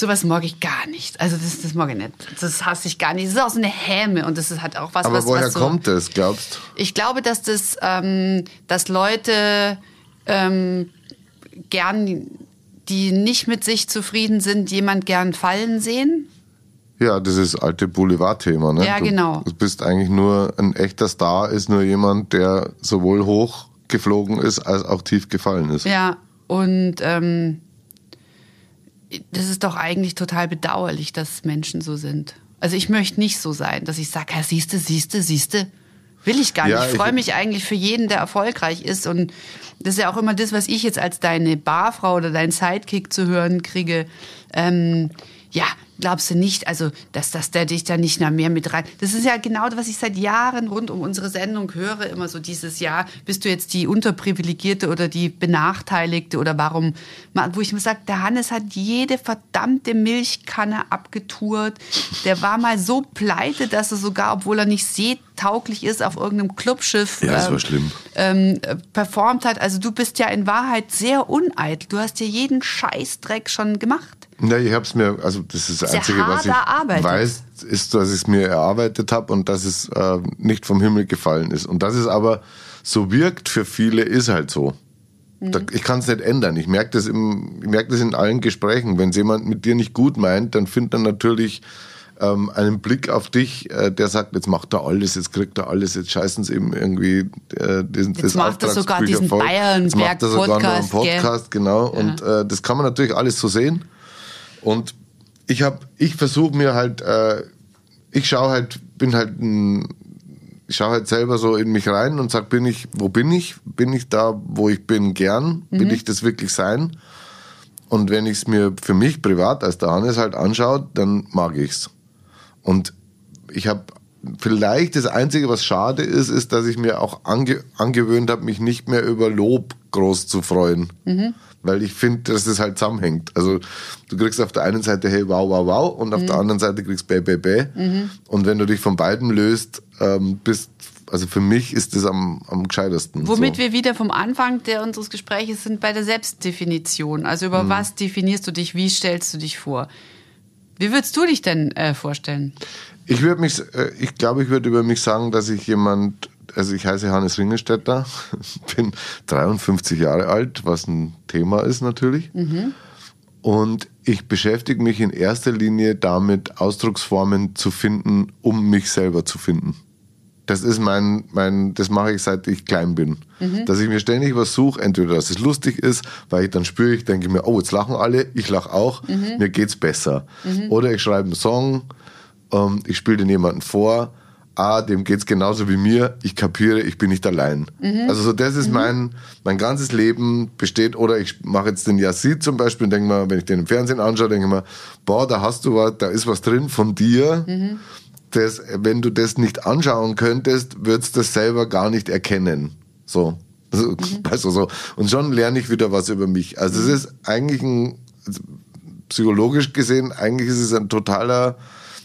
sowas mag ich gar nicht. Also das, das mag ich nicht. Das hasse ich gar nicht. Das ist auch so eine Häme und das hat auch was. Aber was, woher was so, kommt das, glaubst? Ich glaube, dass das, ähm, dass Leute ähm, gern, die nicht mit sich zufrieden sind, jemand gern fallen sehen. Ja, das ist alte Boulevardthema, ne? Ja, genau. Du bist eigentlich nur ein echter Star, ist nur jemand, der sowohl hoch geflogen ist als auch tief gefallen ist. Ja, und ähm, das ist doch eigentlich total bedauerlich, dass Menschen so sind. Also ich möchte nicht so sein, dass ich sage, ja, siehste, siehste, siehste. Will ich gar nicht. Ja, ich freue mich eigentlich für jeden, der erfolgreich ist. Und das ist ja auch immer das, was ich jetzt als deine Barfrau oder dein Sidekick zu hören kriege. Ähm, ja, glaubst du nicht, also, dass, dass der dich da nicht mehr mit rein. Das ist ja genau, was ich seit Jahren rund um unsere Sendung höre, immer so dieses Jahr, bist du jetzt die Unterprivilegierte oder die Benachteiligte oder warum, wo ich mir sage, der Hannes hat jede verdammte Milchkanne abgetourt. Der war mal so pleite, dass er sogar, obwohl er nicht seetauglich ist, auf irgendeinem Clubschiff ja, das war ähm, schlimm. Ähm, performt hat. Also du bist ja in Wahrheit sehr uneitel. Du hast ja jeden Scheißdreck schon gemacht. Ja, ich habe es mir, also das ist das Einzige, was ich erarbeitet. weiß, ist, dass ich es mir erarbeitet habe und dass es äh, nicht vom Himmel gefallen ist. Und dass es aber so wirkt für viele, ist halt so. Mhm. Da, ich kann es nicht ändern. Ich merke das, im, ich merk das in allen Gesprächen. Wenn jemand mit dir nicht gut meint, dann findet er natürlich ähm, einen Blick auf dich, äh, der sagt, jetzt macht er alles, jetzt kriegt er alles, jetzt scheißen sie ihm irgendwie äh, das, Jetzt das macht er sogar diesen er Bayernberg-Podcast, gell? Podcast, genau. Und äh, das kann man natürlich alles so sehen. Und ich habe, ich versuche mir halt, äh, ich schaue halt, bin halt ein, ich schaue halt selber so in mich rein und sag, bin ich, wo bin ich? Bin ich da, wo ich bin, gern? Will ich das wirklich sein? Und wenn ich es mir für mich privat als der Hannes halt anschaue, dann mag ich's. Und ich habe vielleicht das Einzige, was schade ist, ist, dass ich mir auch ange angewöhnt habe, mich nicht mehr über Lob groß zu freuen. Weil ich finde, dass das halt zusammenhängt. Also du kriegst auf der einen Seite, hey, wow, wow, wow, und auf der anderen Seite kriegst bäh, bäh, bäh. Und wenn du dich von beiden löst, ähm, bist, also für mich ist das am, am gescheitesten. Womit so. wir wieder vom Anfang der unseres Gesprächs sind bei der Selbstdefinition. Also über Mhm. was definierst du dich, wie stellst du dich vor? Wie würdest du dich denn äh, vorstellen? Ich würde mich, äh, ich glaube, ich würde über mich sagen, dass ich jemand, also ich heiße Hannes Ringelstetter, bin 53 Jahre alt, was ein Thema ist natürlich. Und ich beschäftige mich in erster Linie damit, Ausdrucksformen zu finden, um mich selber zu finden. Das ist mein, mein, das mache ich seit ich klein bin. Dass ich mir ständig was suche, entweder dass es lustig ist, weil ich dann spüre, ich denke mir, oh, jetzt lachen alle, ich lache auch, mir geht's besser. Oder ich schreibe einen Song, ähm, ich spiele den jemanden vor, ah, dem geht's genauso wie mir, ich kapiere, ich bin nicht allein. Also so das ist mein, mein ganzes Leben besteht, oder ich mache jetzt den Yazid zum Beispiel und denke mal, wenn ich den im Fernsehen anschaue, denke ich mir, boah, da hast du was, da ist was drin von dir, das, wenn du das nicht anschauen könntest, würdest du das selber gar nicht erkennen. So. Also, also so. Und schon lerne ich wieder was über mich. Also es ist eigentlich ein, psychologisch gesehen, eigentlich ist es ein totaler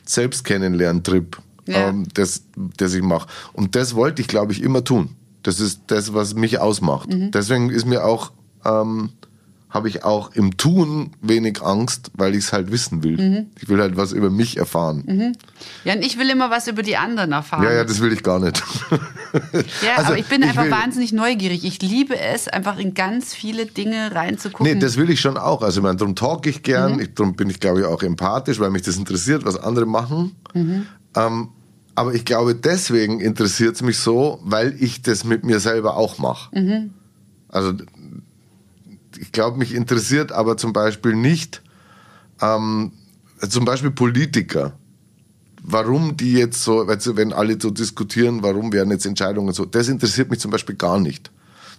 Selbstkennenlerntrip, Ja. ähm, das, das ich mache. Und das wollte ich, glaube ich, immer tun. Das ist das, was mich ausmacht. Deswegen ist mir auch, ähm, habe ich auch im Tun wenig Angst, weil ich es halt wissen will. Ich will halt was über mich erfahren. Ja, und ich will immer was über die anderen erfahren. Ja, ja, das will ich gar nicht. Ja, Also, aber ich bin ich einfach will- wahnsinnig neugierig. Ich liebe es, einfach in ganz viele Dinge reinzugucken. Nee, das will ich schon auch. Also, ich meine, darum talk ich gern. Ich, darum bin ich, glaube ich, auch empathisch, weil mich das interessiert, was andere machen. Ähm, aber ich glaube, deswegen interessiert es mich so, weil ich das mit mir selber auch mache. Also, ich glaube, mich interessiert aber zum Beispiel nicht, ähm, zum Beispiel Politiker. Warum die jetzt so, wenn alle so diskutieren, warum werden jetzt Entscheidungen so, das interessiert mich zum Beispiel gar nicht.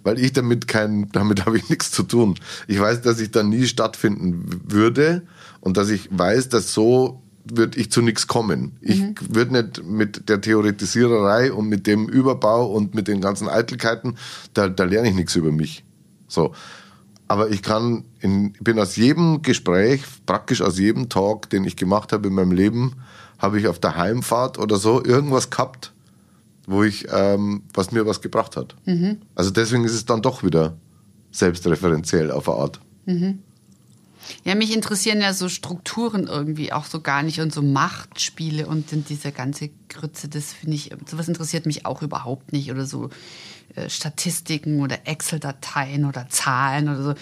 Weil ich damit kein, damit habe ich nichts zu tun. Ich weiß, dass ich da nie stattfinden würde und dass ich weiß, dass so würde ich zu nichts kommen. Ich würde nicht mit der Theoretisiererei und mit dem Überbau und mit den ganzen Eitelkeiten, da, da lerne ich nichts über mich. So. Aber ich kann, in, ich bin aus jedem Gespräch, praktisch aus jedem Talk, den ich gemacht habe in meinem Leben, habe ich auf der Heimfahrt oder so irgendwas gehabt, wo ich, ähm, was mir was gebracht hat. Also deswegen ist es dann doch wieder selbstreferenziell auf eine Art. Ja, mich interessieren ja so Strukturen irgendwie auch so gar nicht und so Machtspiele und dann diese ganze Grütze, das finde ich, sowas interessiert mich auch überhaupt nicht oder so Statistiken oder Excel-Dateien oder Zahlen oder so.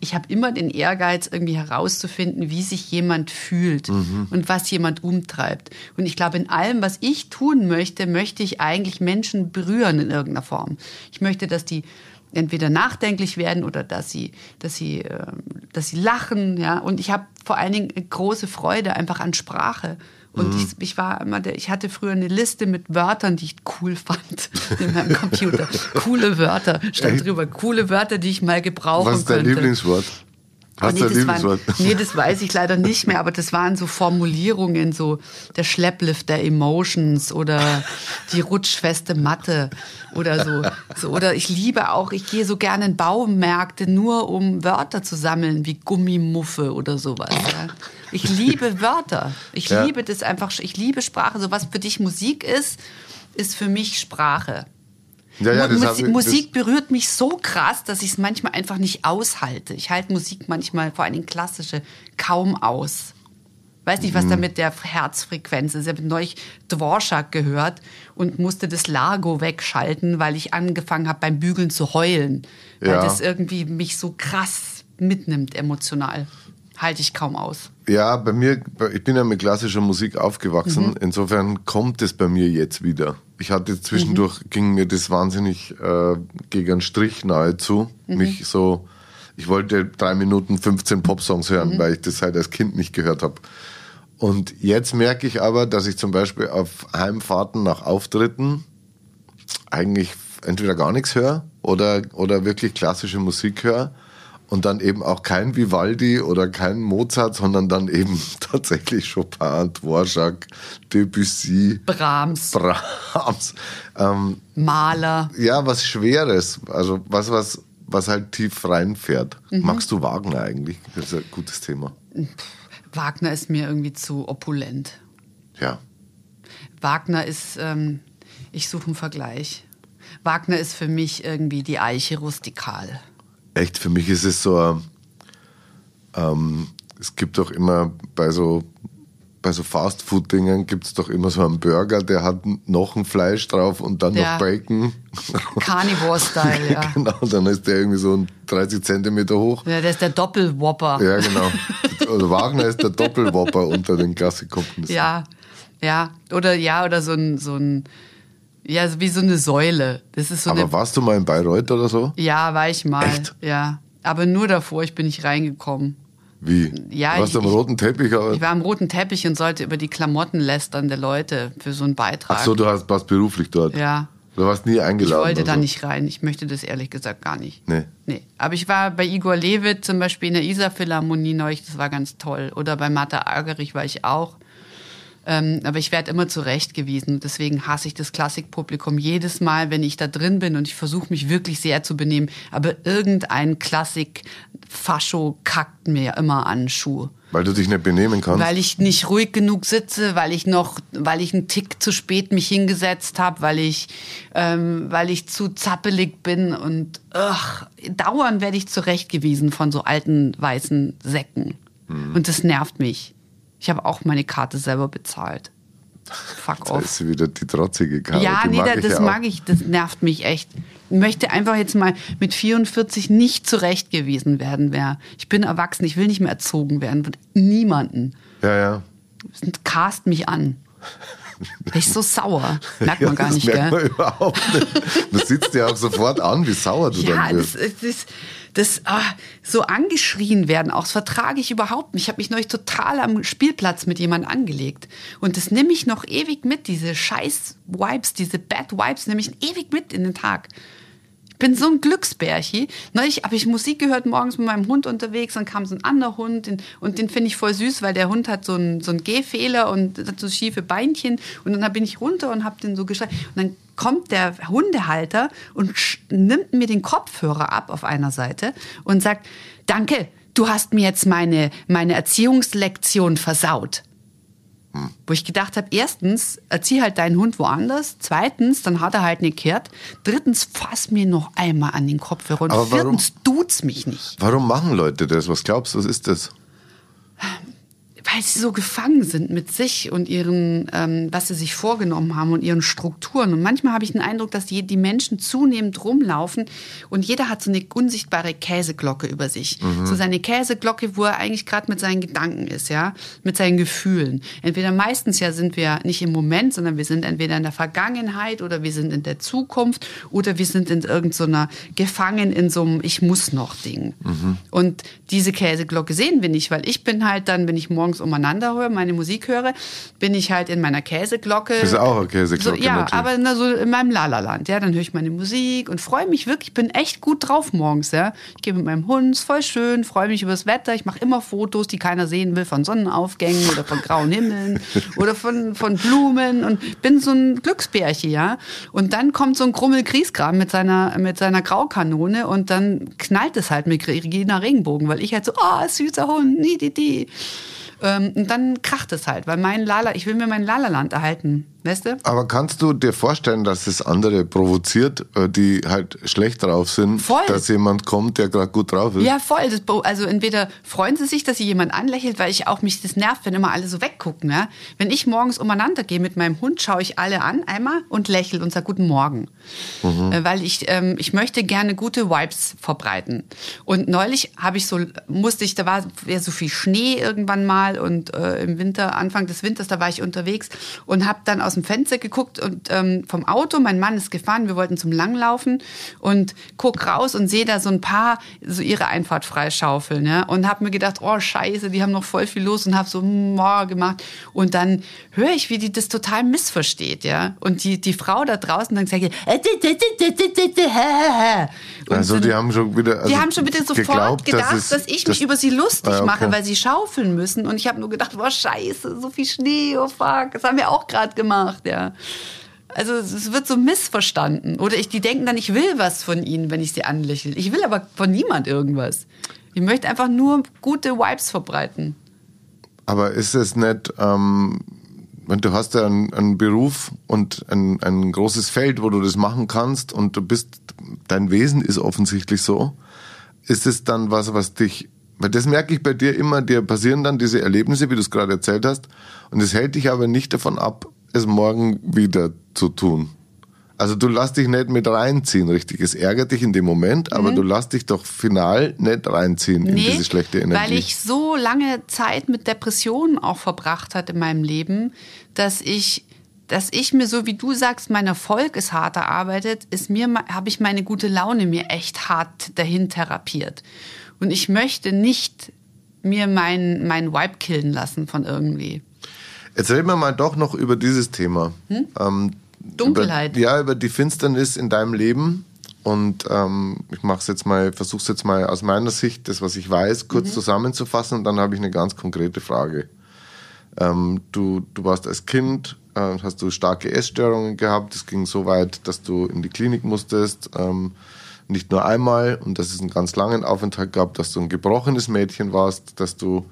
Ich habe immer den Ehrgeiz, irgendwie herauszufinden, wie sich jemand fühlt und was jemand umtreibt. Und ich glaube, in allem, was ich tun möchte, möchte ich eigentlich Menschen berühren in irgendeiner Form. Ich möchte, dass die entweder nachdenklich werden oder dass sie, dass sie, ähm, dass sie lachen, ja. Und ich habe vor allen Dingen große Freude einfach an Sprache. Und ich, ich war immer der, ich hatte früher eine Liste mit Wörtern, die ich cool fand in meinem Computer. Coole Wörter stand drüber. Coole Wörter, die ich mal gebrauchen Was ist dein könnte. Lieblingswort? Was ist nee, das waren, nee, das weiß ich leider nicht mehr, aber das waren so Formulierungen, so der Schlepplift der Emotions oder die rutschfeste Matte oder so. so. Oder ich liebe auch, ich gehe so gerne in Baumärkte nur, um Wörter zu sammeln, wie Gummimuffe oder sowas. Ja. Ich liebe Wörter. Ich Ja. liebe das einfach, ich liebe Sprache. So was für dich Musik ist, ist für mich Sprache. Ja, ja, das Mu- hab Musik, ich- Musik berührt mich so krass, dass ich es manchmal einfach nicht aushalte. Ich halte Musik manchmal, vor allem klassische, kaum aus. Weiß nicht, was Mhm. da mit der Herzfrequenz ist. Ich habe neulich Dvorak gehört und musste das Largo wegschalten, weil ich angefangen habe, beim Bügeln zu heulen. Weil Ja. das irgendwie mich so krass mitnimmt emotional. halte ich kaum aus. Ja, bei mir, ich bin ja mit klassischer Musik aufgewachsen. Mhm. Insofern kommt es bei mir jetzt wieder. Ich hatte zwischendurch, Mhm. ging mir das wahnsinnig äh, gegen einen Strich nahezu. Mhm. Mich so, ich wollte drei Minuten 15 Popsongs hören, Mhm. weil ich das halt als Kind nicht gehört habe. Und jetzt merke ich aber, dass ich zum Beispiel auf Heimfahrten nach Auftritten eigentlich entweder gar nichts höre oder, oder wirklich klassische Musik höre und dann eben auch kein Vivaldi oder kein Mozart, sondern dann eben tatsächlich Chopin, Dvorak, Debussy, Brahms, Brahms. Ähm, Maler. ja, was Schweres, also was, was, was halt tief reinfährt. Magst du Wagner eigentlich? Das ist ein gutes Thema. Wagner ist mir irgendwie zu opulent. Ja. Wagner ist, ähm, ich suche einen Vergleich. Wagner ist für mich irgendwie die Eiche rustikal. Echt, für mich ist es so, ähm, es gibt doch immer bei so, bei so Fastfood-Dingen gibt es doch immer so einen Burger, der hat noch ein Fleisch drauf und dann Ja. noch Bacon. Carnivore-Style, ja. genau, dann ist der irgendwie so ein 30 Zentimeter hoch. ja. Der ist der Doppelwhopper. Ja, genau. Also Wagner ist der Doppelwopper unter den Klassikkomponisten. Ja, ja. Oder ja, oder so ein, so ein, ja, wie so eine Säule. Das ist so Aber eine. warst du mal in Bayreuth oder so? Ja, war ich mal. Echt? Ja. Aber nur davor, ich bin nicht reingekommen. Wie? Ja, du warst ich- am roten Teppich, aber. Ich war am roten Teppich und sollte über die Klamotten lästern der Leute für so einen Beitrag. Ach so, du hast, warst beruflich dort. Ja. Du warst nie Ich eingeladen. wollte da also. nicht rein. Ich möchte das ehrlich gesagt gar nicht. Nee. Nee. Aber ich war bei Igor Levit zum Beispiel in der Isar-Philharmonie neulich, das war ganz toll. Oder bei Martha Argerich war ich auch. Ähm, aber ich werde immer zurechtgewiesen. Deswegen hasse ich das Klassikpublikum jedes Mal, wenn ich da drin bin und ich versuche mich wirklich sehr zu benehmen. Aber irgendein Klassik-Fascho kackt mir ja immer an den Schuh. Weil du dich nicht benehmen kannst. Weil ich nicht ruhig genug sitze, weil ich noch, weil ich einen Tick zu spät mich hingesetzt habe, weil ich, ähm, weil ich zu zappelig bin und ach, dauernd werde ich zurechtgewiesen von so alten weißen Säcken. Mhm. Und das nervt mich. Ich habe auch meine Karte selber bezahlt. Fuck off. ist sie wieder die trotzige Karte. Ja, die nee, mag da- das ja mag ich, das nervt mich echt. Ich möchte einfach jetzt mal mit 44 nicht zurechtgewiesen werden. Wer. Ich bin erwachsen, ich will nicht mehr erzogen werden von niemanden. Ja, ja. Cast mich an. Bin ich so sauer. Merkt man ja, gar das nicht, merkt gell? man überhaupt nicht. Man sitzt ja auch sofort an, wie sauer du Ja, dann das, wirst. das, das ah, so angeschrien werden, auch das vertrage ich überhaupt nicht. Ich habe mich neulich total am Spielplatz mit jemandem angelegt. Und das nehme ich noch ewig mit, diese scheiß Vibes, diese Bad Vibes, nehme ich ewig mit in den Tag. Ich bin so ein Glücksbärchi. Neulich habe ich Musik gehört morgens mit meinem Hund unterwegs, dann kam so ein anderer Hund den, und den finde ich voll süß, weil der Hund hat so einen, so Gehfehler und hat so schiefe Beinchen und dann bin ich runter und habe den so geschreit und dann kommt der Hundehalter und nimmt mir den Kopfhörer ab auf einer Seite und sagt, danke, du hast mir jetzt meine, meine Erziehungslektion versaut. Wo ich gedacht habe, erstens, erzieh halt deinen Hund woanders. Zweitens, dann hat er halt nicht gehört. Drittens, fass mir noch einmal an den Kopfhörer. Und Aber warum- viertens, duzt mich nicht. Warum machen Leute das? Was glaubst du, was ist das? Weil sie so gefangen sind mit sich und ihren, ähm, was sie sich vorgenommen haben und ihren Strukturen. Und manchmal habe ich den Eindruck, dass die, die Menschen zunehmend rumlaufen und jeder hat so eine unsichtbare Käseglocke über sich. So seine Käseglocke, wo er eigentlich gerade mit seinen Gedanken ist, ja, mit seinen Gefühlen. Entweder meistens ja sind wir nicht im Moment, sondern wir sind entweder in der Vergangenheit oder wir sind in der Zukunft oder wir sind in irgendeiner gefangen in so einem Ich muss noch Ding. Und diese Käseglocke sehen wir nicht, weil ich bin halt dann, wenn ich morgens umeinander höre, meine Musik höre, bin ich halt in meiner Käseglocke. Bist du auch eine Käseglocke, So, ja, natürlich. aber na, so in meinem Lalaland. Ja, dann höre ich meine Musik und freue mich wirklich. Ich bin echt gut drauf morgens. Ja, ich gehe mit meinem Hund, ist voll schön, freue mich über das Wetter. Ich mache immer Fotos, die keiner sehen will, von Sonnenaufgängen oder von grauen Himmeln oder von, von Blumen und bin so ein Glücksbärchen, ja. Und dann kommt so ein Krummel Griesgram mit seiner, mit seiner Graukanone und dann knallt es halt mit Regina Regenbogen, weil ich halt so, oh, süßer Hund, nie, die, die. Ähm, und dann kracht es halt, weil mein Lala, ich will mir mein Lalaland erhalten. Weißt du? Aber kannst du dir vorstellen, dass es andere provoziert, äh, die halt schlecht drauf sind, Voll. dass jemand kommt, der gerade gut drauf ist? Ja, voll. Das, also entweder freuen sie sich, dass sie jemand anlächelt, weil ich auch mich das nervt, wenn immer alle so weggucken. Ja? Wenn ich morgens umeinander gehe mit meinem Hund, schaue ich alle an einmal und lächle und sage Guten Morgen. Äh, weil ich, ähm, ich möchte gerne gute Vibes verbreiten. Und neulich habe ich so, musste ich, da war ja so viel Schnee irgendwann mal und äh, im Winter, Anfang des Winters, da war ich unterwegs und habe dann aus dem Fenster geguckt und ähm, vom Auto, mein Mann ist gefahren, wir wollten zum Langlaufen und guck raus und sehe da so ein paar so ihre Einfahrt freischaufeln ja? und habe mir gedacht, oh scheiße, die haben noch voll viel los und habe so hm, oh, gemacht und dann höre ich, wie die das total missversteht, ja und die, die Frau da draußen dann sagt, äh, und Also so- die haben schon wieder. Also die haben schon wieder sofort geglaubt, gedacht, es- dass, ich mich über sie lustig Ah, okay. mache, weil sie schaufeln müssen. Und ich habe nur gedacht, boah, scheiße, so viel Schnee, oh fuck, das haben wir auch gerade gemacht, ja. Also es wird so missverstanden. Oder ich, die denken dann, ich will was von ihnen, wenn ich sie anlächle. Ich will aber von niemand irgendwas. Ich möchte einfach nur gute Vibes verbreiten. Aber ist es nicht, ähm, wenn du hast ja einen, einen Beruf und ein, ein großes Feld, wo du das machen kannst und du bist, dein Wesen ist offensichtlich so, ist es dann was, was dich, weil das merke ich bei dir immer, dir passieren dann diese Erlebnisse, wie du es gerade erzählt hast, und es hält dich aber nicht davon ab, es morgen wieder zu tun. Also du lass dich nicht mit reinziehen, richtig. Es ärgert dich in dem Moment, aber du lass dich doch final nicht reinziehen in diese schlechte Energie. weil ich so lange Zeit mit Depressionen auch verbracht hatte in meinem Leben, dass ich dass ich mir so wie du sagst, mein Erfolg ist hart erarbeitet, ist mir habe ich meine gute Laune mir echt hart dahin therapiert. Und ich möchte nicht mir mein mein Vibe killen lassen von irgendwie. Jetzt reden wir mal doch noch über dieses Thema. Ähm, Hm? Dunkelheit. Über, ja, über die Finsternis in deinem Leben. Und ähm, ich mache jetzt mal, versuche es jetzt mal aus meiner Sicht, das, was ich weiß, Mhm. kurz zusammenzufassen. Und dann habe ich eine ganz konkrete Frage. Ähm, du, du warst als Kind, äh, hast du starke Essstörungen gehabt. Es ging so weit, dass du in die Klinik musstest. Ähm, nicht nur einmal und dass es einen ganz langen Aufenthalt gab, dass du ein gebrochenes Mädchen warst, dass du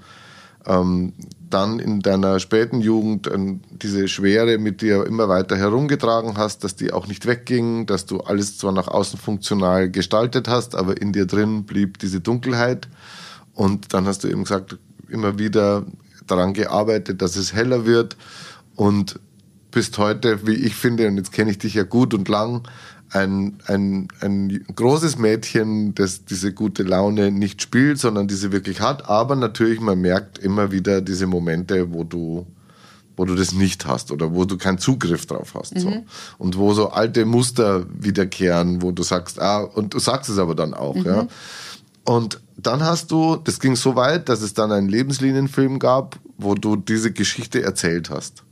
ähm, dann in deiner späten Jugend ähm, diese Schwere mit dir immer weiter herumgetragen hast, dass die auch nicht wegging, dass du alles zwar nach außen funktional gestaltet hast, aber in dir drin blieb diese Dunkelheit. Und dann hast du eben gesagt, immer wieder daran gearbeitet, dass es heller wird und bist heute, wie ich finde, und jetzt kenne ich dich ja gut und lang, ein, ein, ein großes Mädchen, das diese gute Laune nicht spielt, sondern diese wirklich hat. Aber natürlich, man merkt immer wieder diese Momente, wo du, wo du das nicht hast oder wo du keinen Zugriff drauf hast. So. Und wo so alte Muster wiederkehren, wo du sagst, ah, und du sagst es aber dann auch, ja. Und dann hast du, das ging so weit, dass es dann einen Lebenslinienfilm gab, wo du diese Geschichte erzählt hast.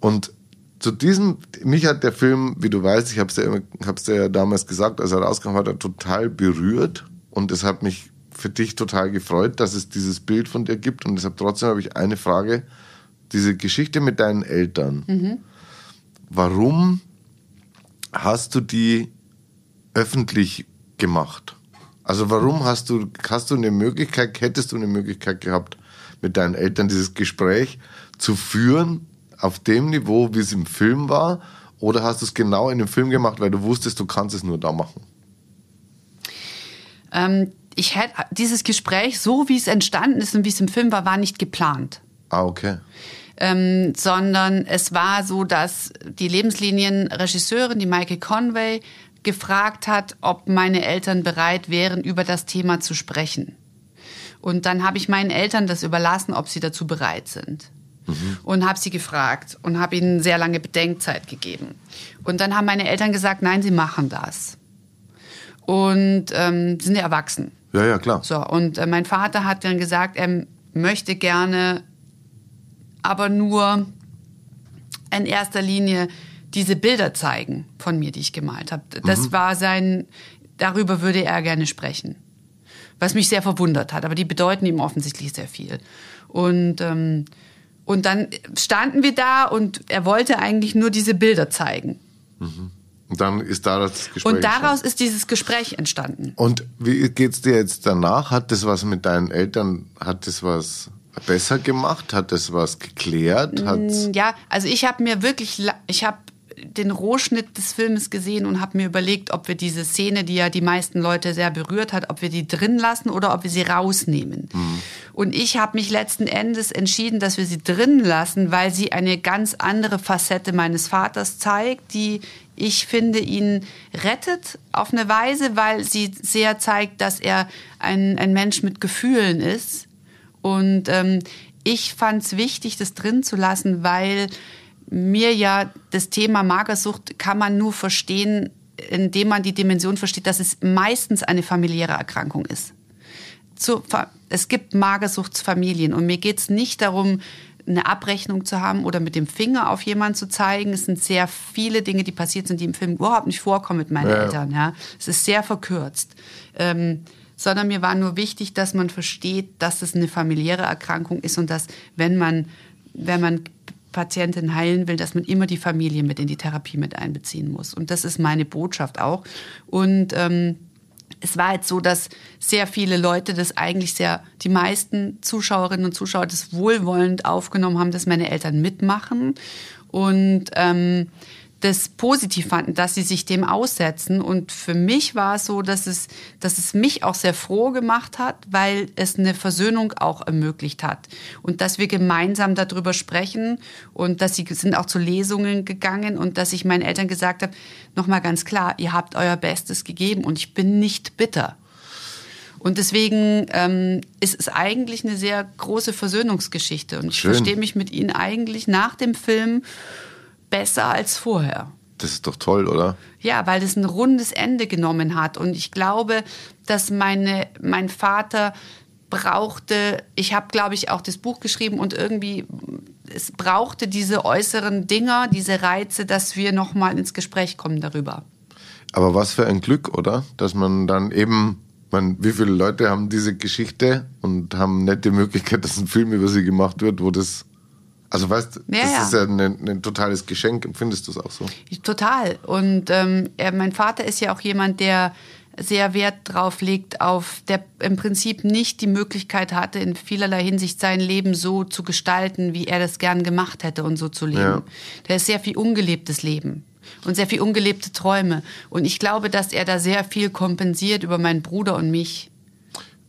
Und zu diesem, mich hat der Film, wie du weißt, ich habe es dir, hab's dir ja damals gesagt, als er rauskam, hat er total berührt. Und es hat mich für dich total gefreut, dass es dieses Bild von dir gibt. Und deshalb trotzdem habe ich eine Frage. Diese Geschichte mit deinen Eltern. Warum hast du die öffentlich gemacht? Also warum hast du, hast du eine Möglichkeit, hättest du eine Möglichkeit gehabt, mit deinen Eltern dieses Gespräch zu führen, auf dem Niveau, wie es im Film war? Oder hast du es genau in dem Film gemacht, weil du wusstest, du kannst es nur da machen? Ähm, ich hätte dieses Gespräch, so wie es entstanden ist und wie es im Film war, war nicht geplant. Ah, okay. ähm, sondern es war so, dass die Lebenslinienregisseurin, die Maike Conway, gefragt hat, ob meine Eltern bereit wären, über das Thema zu sprechen. Und dann habe ich meinen Eltern das überlassen, ob sie dazu bereit sind. Und habe sie gefragt und habe ihnen sehr lange Bedenkzeit gegeben. Und dann haben meine Eltern gesagt, nein, sie machen das. Und ähm, sind ja erwachsen. Ja, ja, klar. So, und äh, mein Vater hat dann gesagt, er möchte gerne aber nur in erster Linie diese Bilder zeigen von mir, die ich gemalt habe. Das war sein, darüber würde er gerne sprechen. Was mich sehr verwundert hat, aber die bedeuten ihm offensichtlich sehr viel. Und, ähm, und dann standen wir da und er wollte eigentlich nur diese Bilder zeigen. Und dann ist da das Gespräch. Und daraus ist dieses Gespräch entstanden. Und wie geht's dir jetzt danach? Hat das was mit deinen Eltern, hat das was besser gemacht? Hat das was geklärt? Hat's Mm, Ja, also ich habe mir wirklich, ich habe den Rohschnitt des Filmes gesehen und habe mir überlegt, ob wir diese Szene, die ja die meisten Leute sehr berührt hat, ob wir die drin lassen oder ob wir sie rausnehmen. Und ich habe mich letzten Endes entschieden, dass wir sie drin lassen, weil sie eine ganz andere Facette meines Vaters zeigt, die ich finde ihn rettet auf eine Weise, weil sie sehr zeigt, dass er ein, ein Mensch mit Gefühlen ist. Und ähm, ich fand es wichtig, das drin zu lassen, weil mir ja das Thema Magersucht kann man nur verstehen, indem man die Dimension versteht, dass es meistens eine familiäre Erkrankung ist. Zu, es gibt Magersuchtsfamilien und mir geht es nicht darum, eine Abrechnung zu haben oder mit dem Finger auf jemanden zu zeigen. Es sind sehr viele Dinge, die passiert sind, die im Film überhaupt nicht vorkommen mit meinen Ja. Eltern. Ja. Es ist sehr verkürzt. Ähm, sondern mir war nur wichtig, dass man versteht, dass es eine familiäre Erkrankung ist und dass, wenn man, wenn man Patientin heilen will, dass man immer die Familie mit in die Therapie mit einbeziehen muss. Und das ist meine Botschaft auch. Und ähm, es war jetzt so, dass sehr viele Leute das eigentlich sehr, die meisten Zuschauerinnen und Zuschauer das wohlwollend aufgenommen haben, dass meine Eltern mitmachen und ähm, das positiv fanden, dass sie sich dem aussetzen. Und für mich war es so, dass es, dass es mich auch sehr froh gemacht hat, weil es eine Versöhnung auch ermöglicht hat. Und dass wir gemeinsam darüber sprechen und dass sie sind auch zu Lesungen gegangen und dass ich meinen Eltern gesagt habe, nochmal ganz klar, ihr habt euer Bestes gegeben und ich bin nicht bitter. Und deswegen ähm, ist es eigentlich eine sehr große Versöhnungsgeschichte. Und ich Schön. verstehe mich mit ihnen eigentlich nach dem Film besser als vorher. Das ist doch toll, oder? Ja, weil das ein rundes Ende genommen hat. Und ich glaube, dass meine, mein Vater brauchte, ich habe, glaube ich, auch das Buch geschrieben und irgendwie, es brauchte diese äußeren Dinger, diese Reize, dass wir nochmal ins Gespräch kommen darüber. Aber was für ein Glück, oder? Dass man dann eben, man, wie viele Leute haben diese Geschichte und haben nicht die Möglichkeit, dass ein Film über sie gemacht wird, wo das, also weißt, Ja, das ja. ist ja ein, ein totales Geschenk. Empfindest du es auch so? Total. Und ähm, er, mein Vater ist ja auch jemand, der sehr Wert drauf legt, auf der im Prinzip nicht die Möglichkeit hatte, in vielerlei Hinsicht sein Leben so zu gestalten, wie er das gern gemacht hätte und so zu leben. Ja. Der ist sehr viel ungelebtes Leben und sehr viel ungelebte Träume. Und ich glaube, dass er da sehr viel kompensiert über meinen Bruder und mich.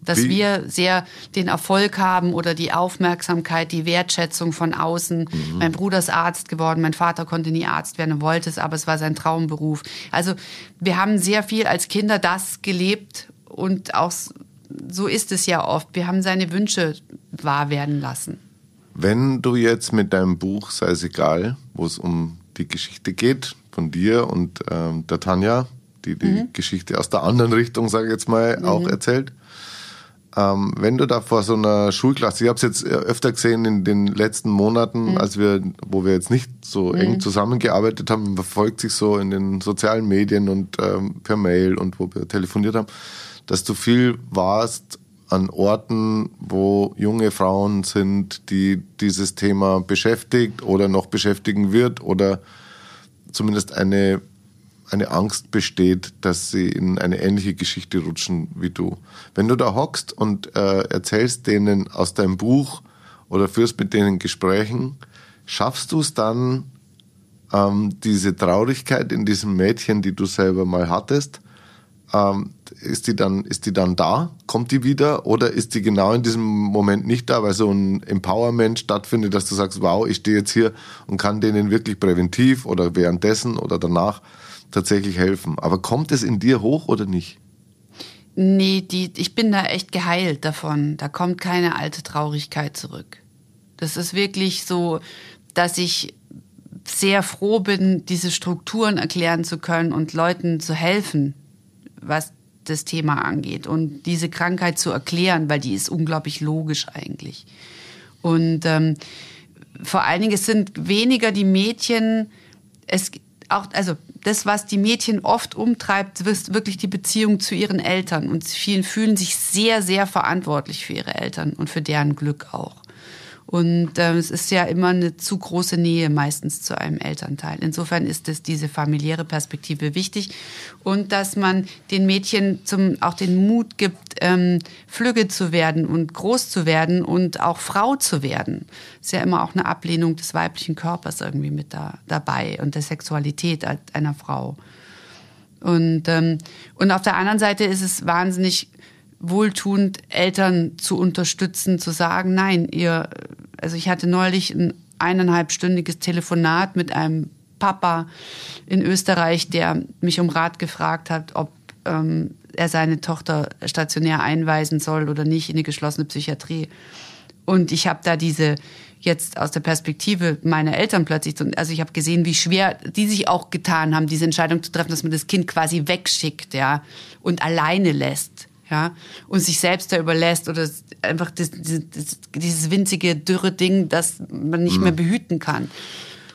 Dass Wie- wir sehr den Erfolg haben oder die Aufmerksamkeit, die Wertschätzung von außen. Mhm. Mein Bruder ist Arzt geworden, mein Vater konnte nie Arzt werden und wollte es, aber es war sein Traumberuf. Also wir haben sehr viel als Kinder das gelebt und auch so ist es ja oft. Wir haben seine Wünsche wahr werden lassen. Wenn du jetzt mit deinem Buch, sei es egal, wo es um die Geschichte geht, von dir und ähm, der Tanja, die die Mhm. Geschichte aus der anderen Richtung, sage ich jetzt mal, auch erzählt. Ähm, wenn du da vor so einer Schulklasse, ich habe es jetzt äh, öfter gesehen in den letzten Monaten, als wir, wo wir jetzt nicht so eng zusammengearbeitet haben, verfolgt sich so in den sozialen Medien und ähm, per Mail und wo wir telefoniert haben, dass du viel warst an Orten, wo junge Frauen sind, die dieses Thema beschäftigt oder noch beschäftigen wird oder zumindest eine, eine Angst besteht, dass sie in eine ähnliche Geschichte rutschen wie du. Wenn du da hockst und äh, erzählst denen aus deinem Buch oder führst mit denen Gesprächen, schaffst du es dann, ähm, diese Traurigkeit in diesem Mädchen, die du selber mal hattest, ähm, ist die dann ist die dann da? Kommt die wieder oder ist die genau in diesem Moment nicht da, weil so ein Empowerment stattfindet, dass du sagst, wow, ich stehe jetzt hier und kann denen wirklich präventiv oder währenddessen oder danach tatsächlich helfen. Aber kommt es in dir hoch oder nicht? Nee, die, ich bin da echt geheilt davon. Da kommt keine alte Traurigkeit zurück. Das ist wirklich so, dass ich sehr froh bin, diese Strukturen erklären zu können und Leuten zu helfen, was das Thema angeht und diese Krankheit zu erklären, weil die ist unglaublich logisch eigentlich. Und ähm, vor allen Dingen, es sind weniger die Mädchen, es auch, also das, was die Mädchen oft umtreibt, ist wirklich die Beziehung zu ihren Eltern. Und vielen fühlen sich sehr, sehr verantwortlich für ihre Eltern und für deren Glück auch. Und äh, es ist ja immer eine zu große Nähe meistens zu einem Elternteil. Insofern ist es diese familiäre Perspektive wichtig und dass man den Mädchen zum, auch den Mut gibt, ähm, flügge zu werden und groß zu werden und auch Frau zu werden. Ist ja immer auch eine Ablehnung des weiblichen Körpers irgendwie mit da, dabei und der Sexualität einer Frau. Und, ähm, und auf der anderen Seite ist es wahnsinnig wohltuend, Eltern zu unterstützen, zu sagen, nein, ihr, also ich hatte neulich ein eineinhalbstündiges Telefonat mit einem Papa in Österreich, der mich um Rat gefragt hat, ob ähm, er seine Tochter stationär einweisen soll oder nicht in die geschlossene Psychiatrie. Und ich habe da diese jetzt aus der Perspektive meiner Eltern plötzlich, also ich habe gesehen, wie schwer die sich auch getan haben, diese Entscheidung zu treffen, dass man das Kind quasi wegschickt, ja, und alleine lässt, ja, und sich selbst da überlässt oder einfach das, das, dieses winzige dürre Ding, das man nicht mhm. mehr behüten kann.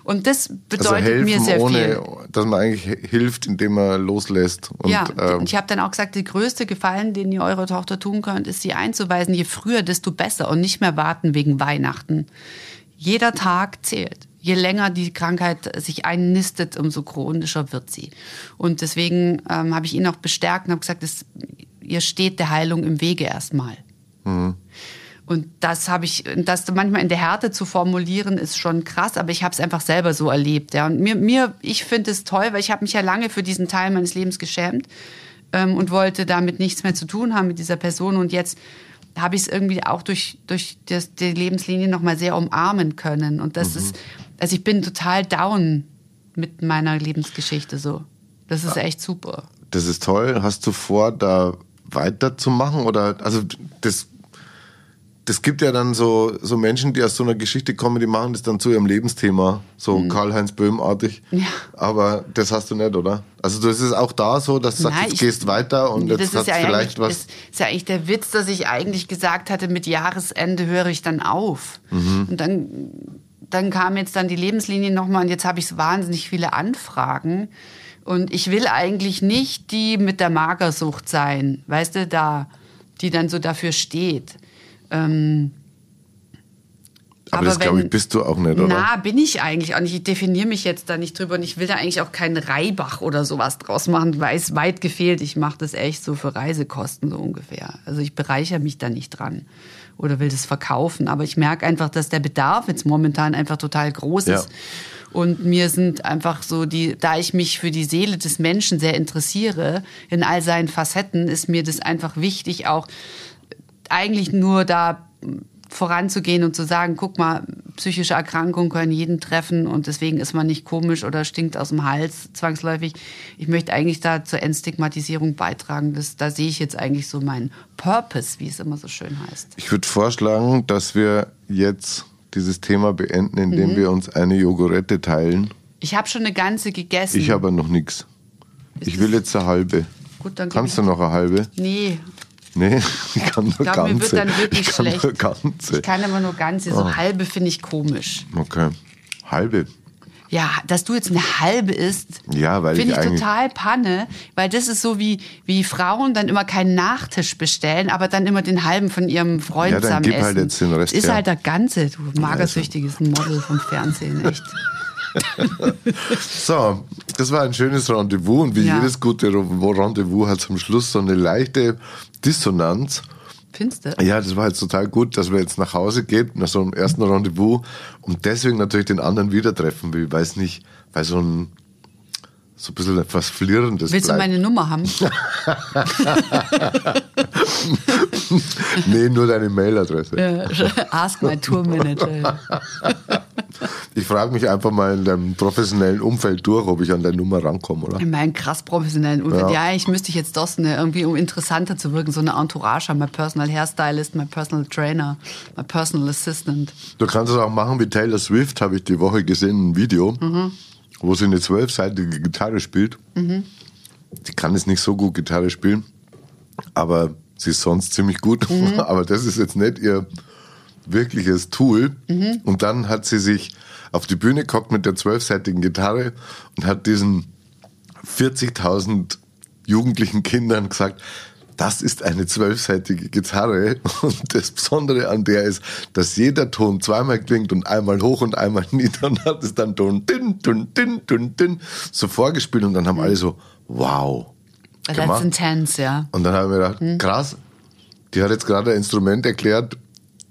Und das also bedeutet also mir sehr ohne, viel. Dass man eigentlich hilft, indem man loslässt. Und, ja, ähm, und ich habe dann auch gesagt, der größte Gefallen, den ihr eurer Tochter tun könnt, ist sie einzuweisen. Je früher, desto besser und nicht mehr warten wegen Weihnachten. Jeder Tag zählt. Je länger die Krankheit sich einnistet, umso chronischer wird sie. Und deswegen ähm, habe ich ihn auch bestärkt und habe gesagt, es, ihr steht der Heilung im Wege erstmal. Mhm. Und das habe ich, das manchmal in der Härte zu formulieren, ist schon krass, aber ich habe es einfach selber so erlebt. Ja. Und mir, mir ich finde es toll, weil ich habe mich ja lange für diesen Teil meines Lebens geschämt ähm, und wollte damit nichts mehr zu tun haben mit dieser Person. Und jetzt habe ich es irgendwie auch durch, durch das, die Lebenslinie nochmal sehr umarmen können. Und das mhm. ist, also ich bin total down mit meiner Lebensgeschichte so. Das ist echt super. Das ist toll. Hast du vor, da weiterzumachen? Oder also das das gibt ja dann so, so Menschen, die aus so einer Geschichte kommen, die machen das dann zu ihrem Lebensthema, so mhm. Karl-Heinz Böhm-artig. Ja. Aber das hast du nicht, oder? Also du ist es auch da so, dass du sagst, Nein, jetzt gehst weiter und jetzt hast ja vielleicht was. Das ist ja eigentlich der Witz, dass ich eigentlich gesagt hatte, mit Jahresende höre ich dann auf. Mhm. Und dann, dann kam jetzt dann die Lebenslinie nochmal und jetzt habe ich so wahnsinnig viele Anfragen. Und ich will eigentlich nicht die mit der Magersucht sein, weißt du, da, die dann so dafür steht. Ähm, aber, aber das glaube ich bist du auch nicht, oder? Na, bin ich eigentlich auch nicht. Ich definiere mich jetzt da nicht drüber und ich will da eigentlich auch keinen Reibach oder sowas draus machen, weil es weit gefehlt. Ich mache das echt so für Reisekosten so ungefähr. Also ich bereichere mich da nicht dran oder will das verkaufen. Aber ich merke einfach, dass der Bedarf jetzt momentan einfach total groß ist. Ja. Und mir sind einfach so die, da ich mich für die Seele des Menschen sehr interessiere, in all seinen Facetten, ist mir das einfach wichtig, auch eigentlich nur da voranzugehen und zu sagen, guck mal, psychische Erkrankungen können jeden treffen und deswegen ist man nicht komisch oder stinkt aus dem Hals zwangsläufig. Ich möchte eigentlich da zur Entstigmatisierung beitragen. Das, da sehe ich jetzt eigentlich so meinen Purpose, wie es immer so schön heißt. Ich würde vorschlagen, dass wir jetzt dieses Thema beenden, indem mhm. wir uns eine Jogurette teilen. Ich habe schon eine ganze gegessen. Ich habe noch nichts. Ich will jetzt eine halbe. Gut, dann Kannst du noch eine halbe? Nee, Nee, ich kann nur ich glaub, ganze. Mir wird dann wirklich ich schlecht. Nur ganze. Ich kann immer nur ganze. So oh. halbe finde ich komisch. Okay. Halbe. Ja, dass du jetzt eine halbe isst, ja, finde ich, ich total Panne, weil das ist so wie, wie Frauen dann immer keinen Nachtisch bestellen, aber dann immer den halben von ihrem Freund ja, dann gib halt essen. Halt jetzt den Rest, ist ja. halt der ganze, du magersüchtiges Model vom Fernsehen, echt. so, das war ein schönes Rendezvous und wie ja. jedes gute Rendezvous hat zum Schluss so eine leichte Dissonanz. Findest du? Ja, das war jetzt total gut, dass wir jetzt nach Hause gehen, nach so einem ersten Rendezvous und deswegen natürlich den anderen wieder treffen will, weil es nicht, weil so ein so ein bisschen etwas Flirrendes Willst bleibt. du meine Nummer haben? nee, nur deine Mailadresse. Ja, ask my Tour Manager. Ich frage mich einfach mal in deinem professionellen Umfeld durch, ob ich an deine Nummer rankomme, oder? In meinem krass professionellen Umfeld. Ja, ja ich müsste ich jetzt das eine, irgendwie, um interessanter zu wirken, so eine Entourage haben. Mein Personal Hairstylist, mein Personal Trainer, mein Personal Assistant. Du kannst es auch machen wie Taylor Swift, habe ich die Woche gesehen, ein Video, mhm. wo sie eine zwölfseitige Gitarre spielt. Mhm. Sie kann es nicht so gut Gitarre spielen, aber sie ist sonst ziemlich gut. Mhm. aber das ist jetzt nicht ihr wirkliches Tool. Mhm. Und dann hat sie sich auf die Bühne geguckt mit der zwölfseitigen Gitarre und hat diesen 40.000 jugendlichen Kindern gesagt, das ist eine zwölfseitige Gitarre und das Besondere an der ist, dass jeder Ton zweimal klingt und einmal hoch und einmal nieder und hat es dann Ton din, din, din, din, din, so vorgespielt und dann haben alle so, wow. That's gemacht. intense, ja. Und dann haben wir gedacht, krass, die hat jetzt gerade ein Instrument erklärt,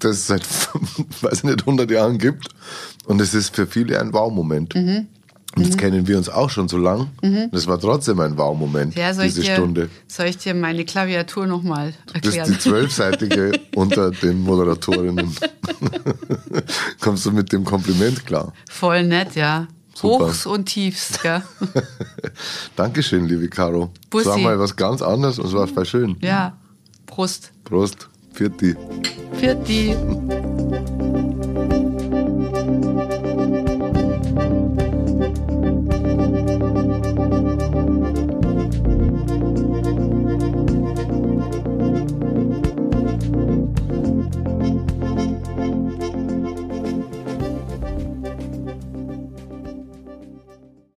das es seit, weiß ich nicht, 100 Jahren gibt. Und es ist für viele ein Wow-Moment. Mhm. Und jetzt kennen wir uns auch schon so lang. Und es war trotzdem ein Wow-Moment, Ja, soll ich, diese dir, Stunde. soll ich dir meine Klaviatur nochmal Das ist erklären? die zwölfseitige unter den Moderatorinnen. Kommst du mit dem Kompliment klar? Voll nett, ja. Super. Hochs und Tiefs, gell? Dankeschön, liebe Caro. Bussi. Es war mal was ganz anderes und es war voll schön. Ja. Prost. Prost. Für die. Für die.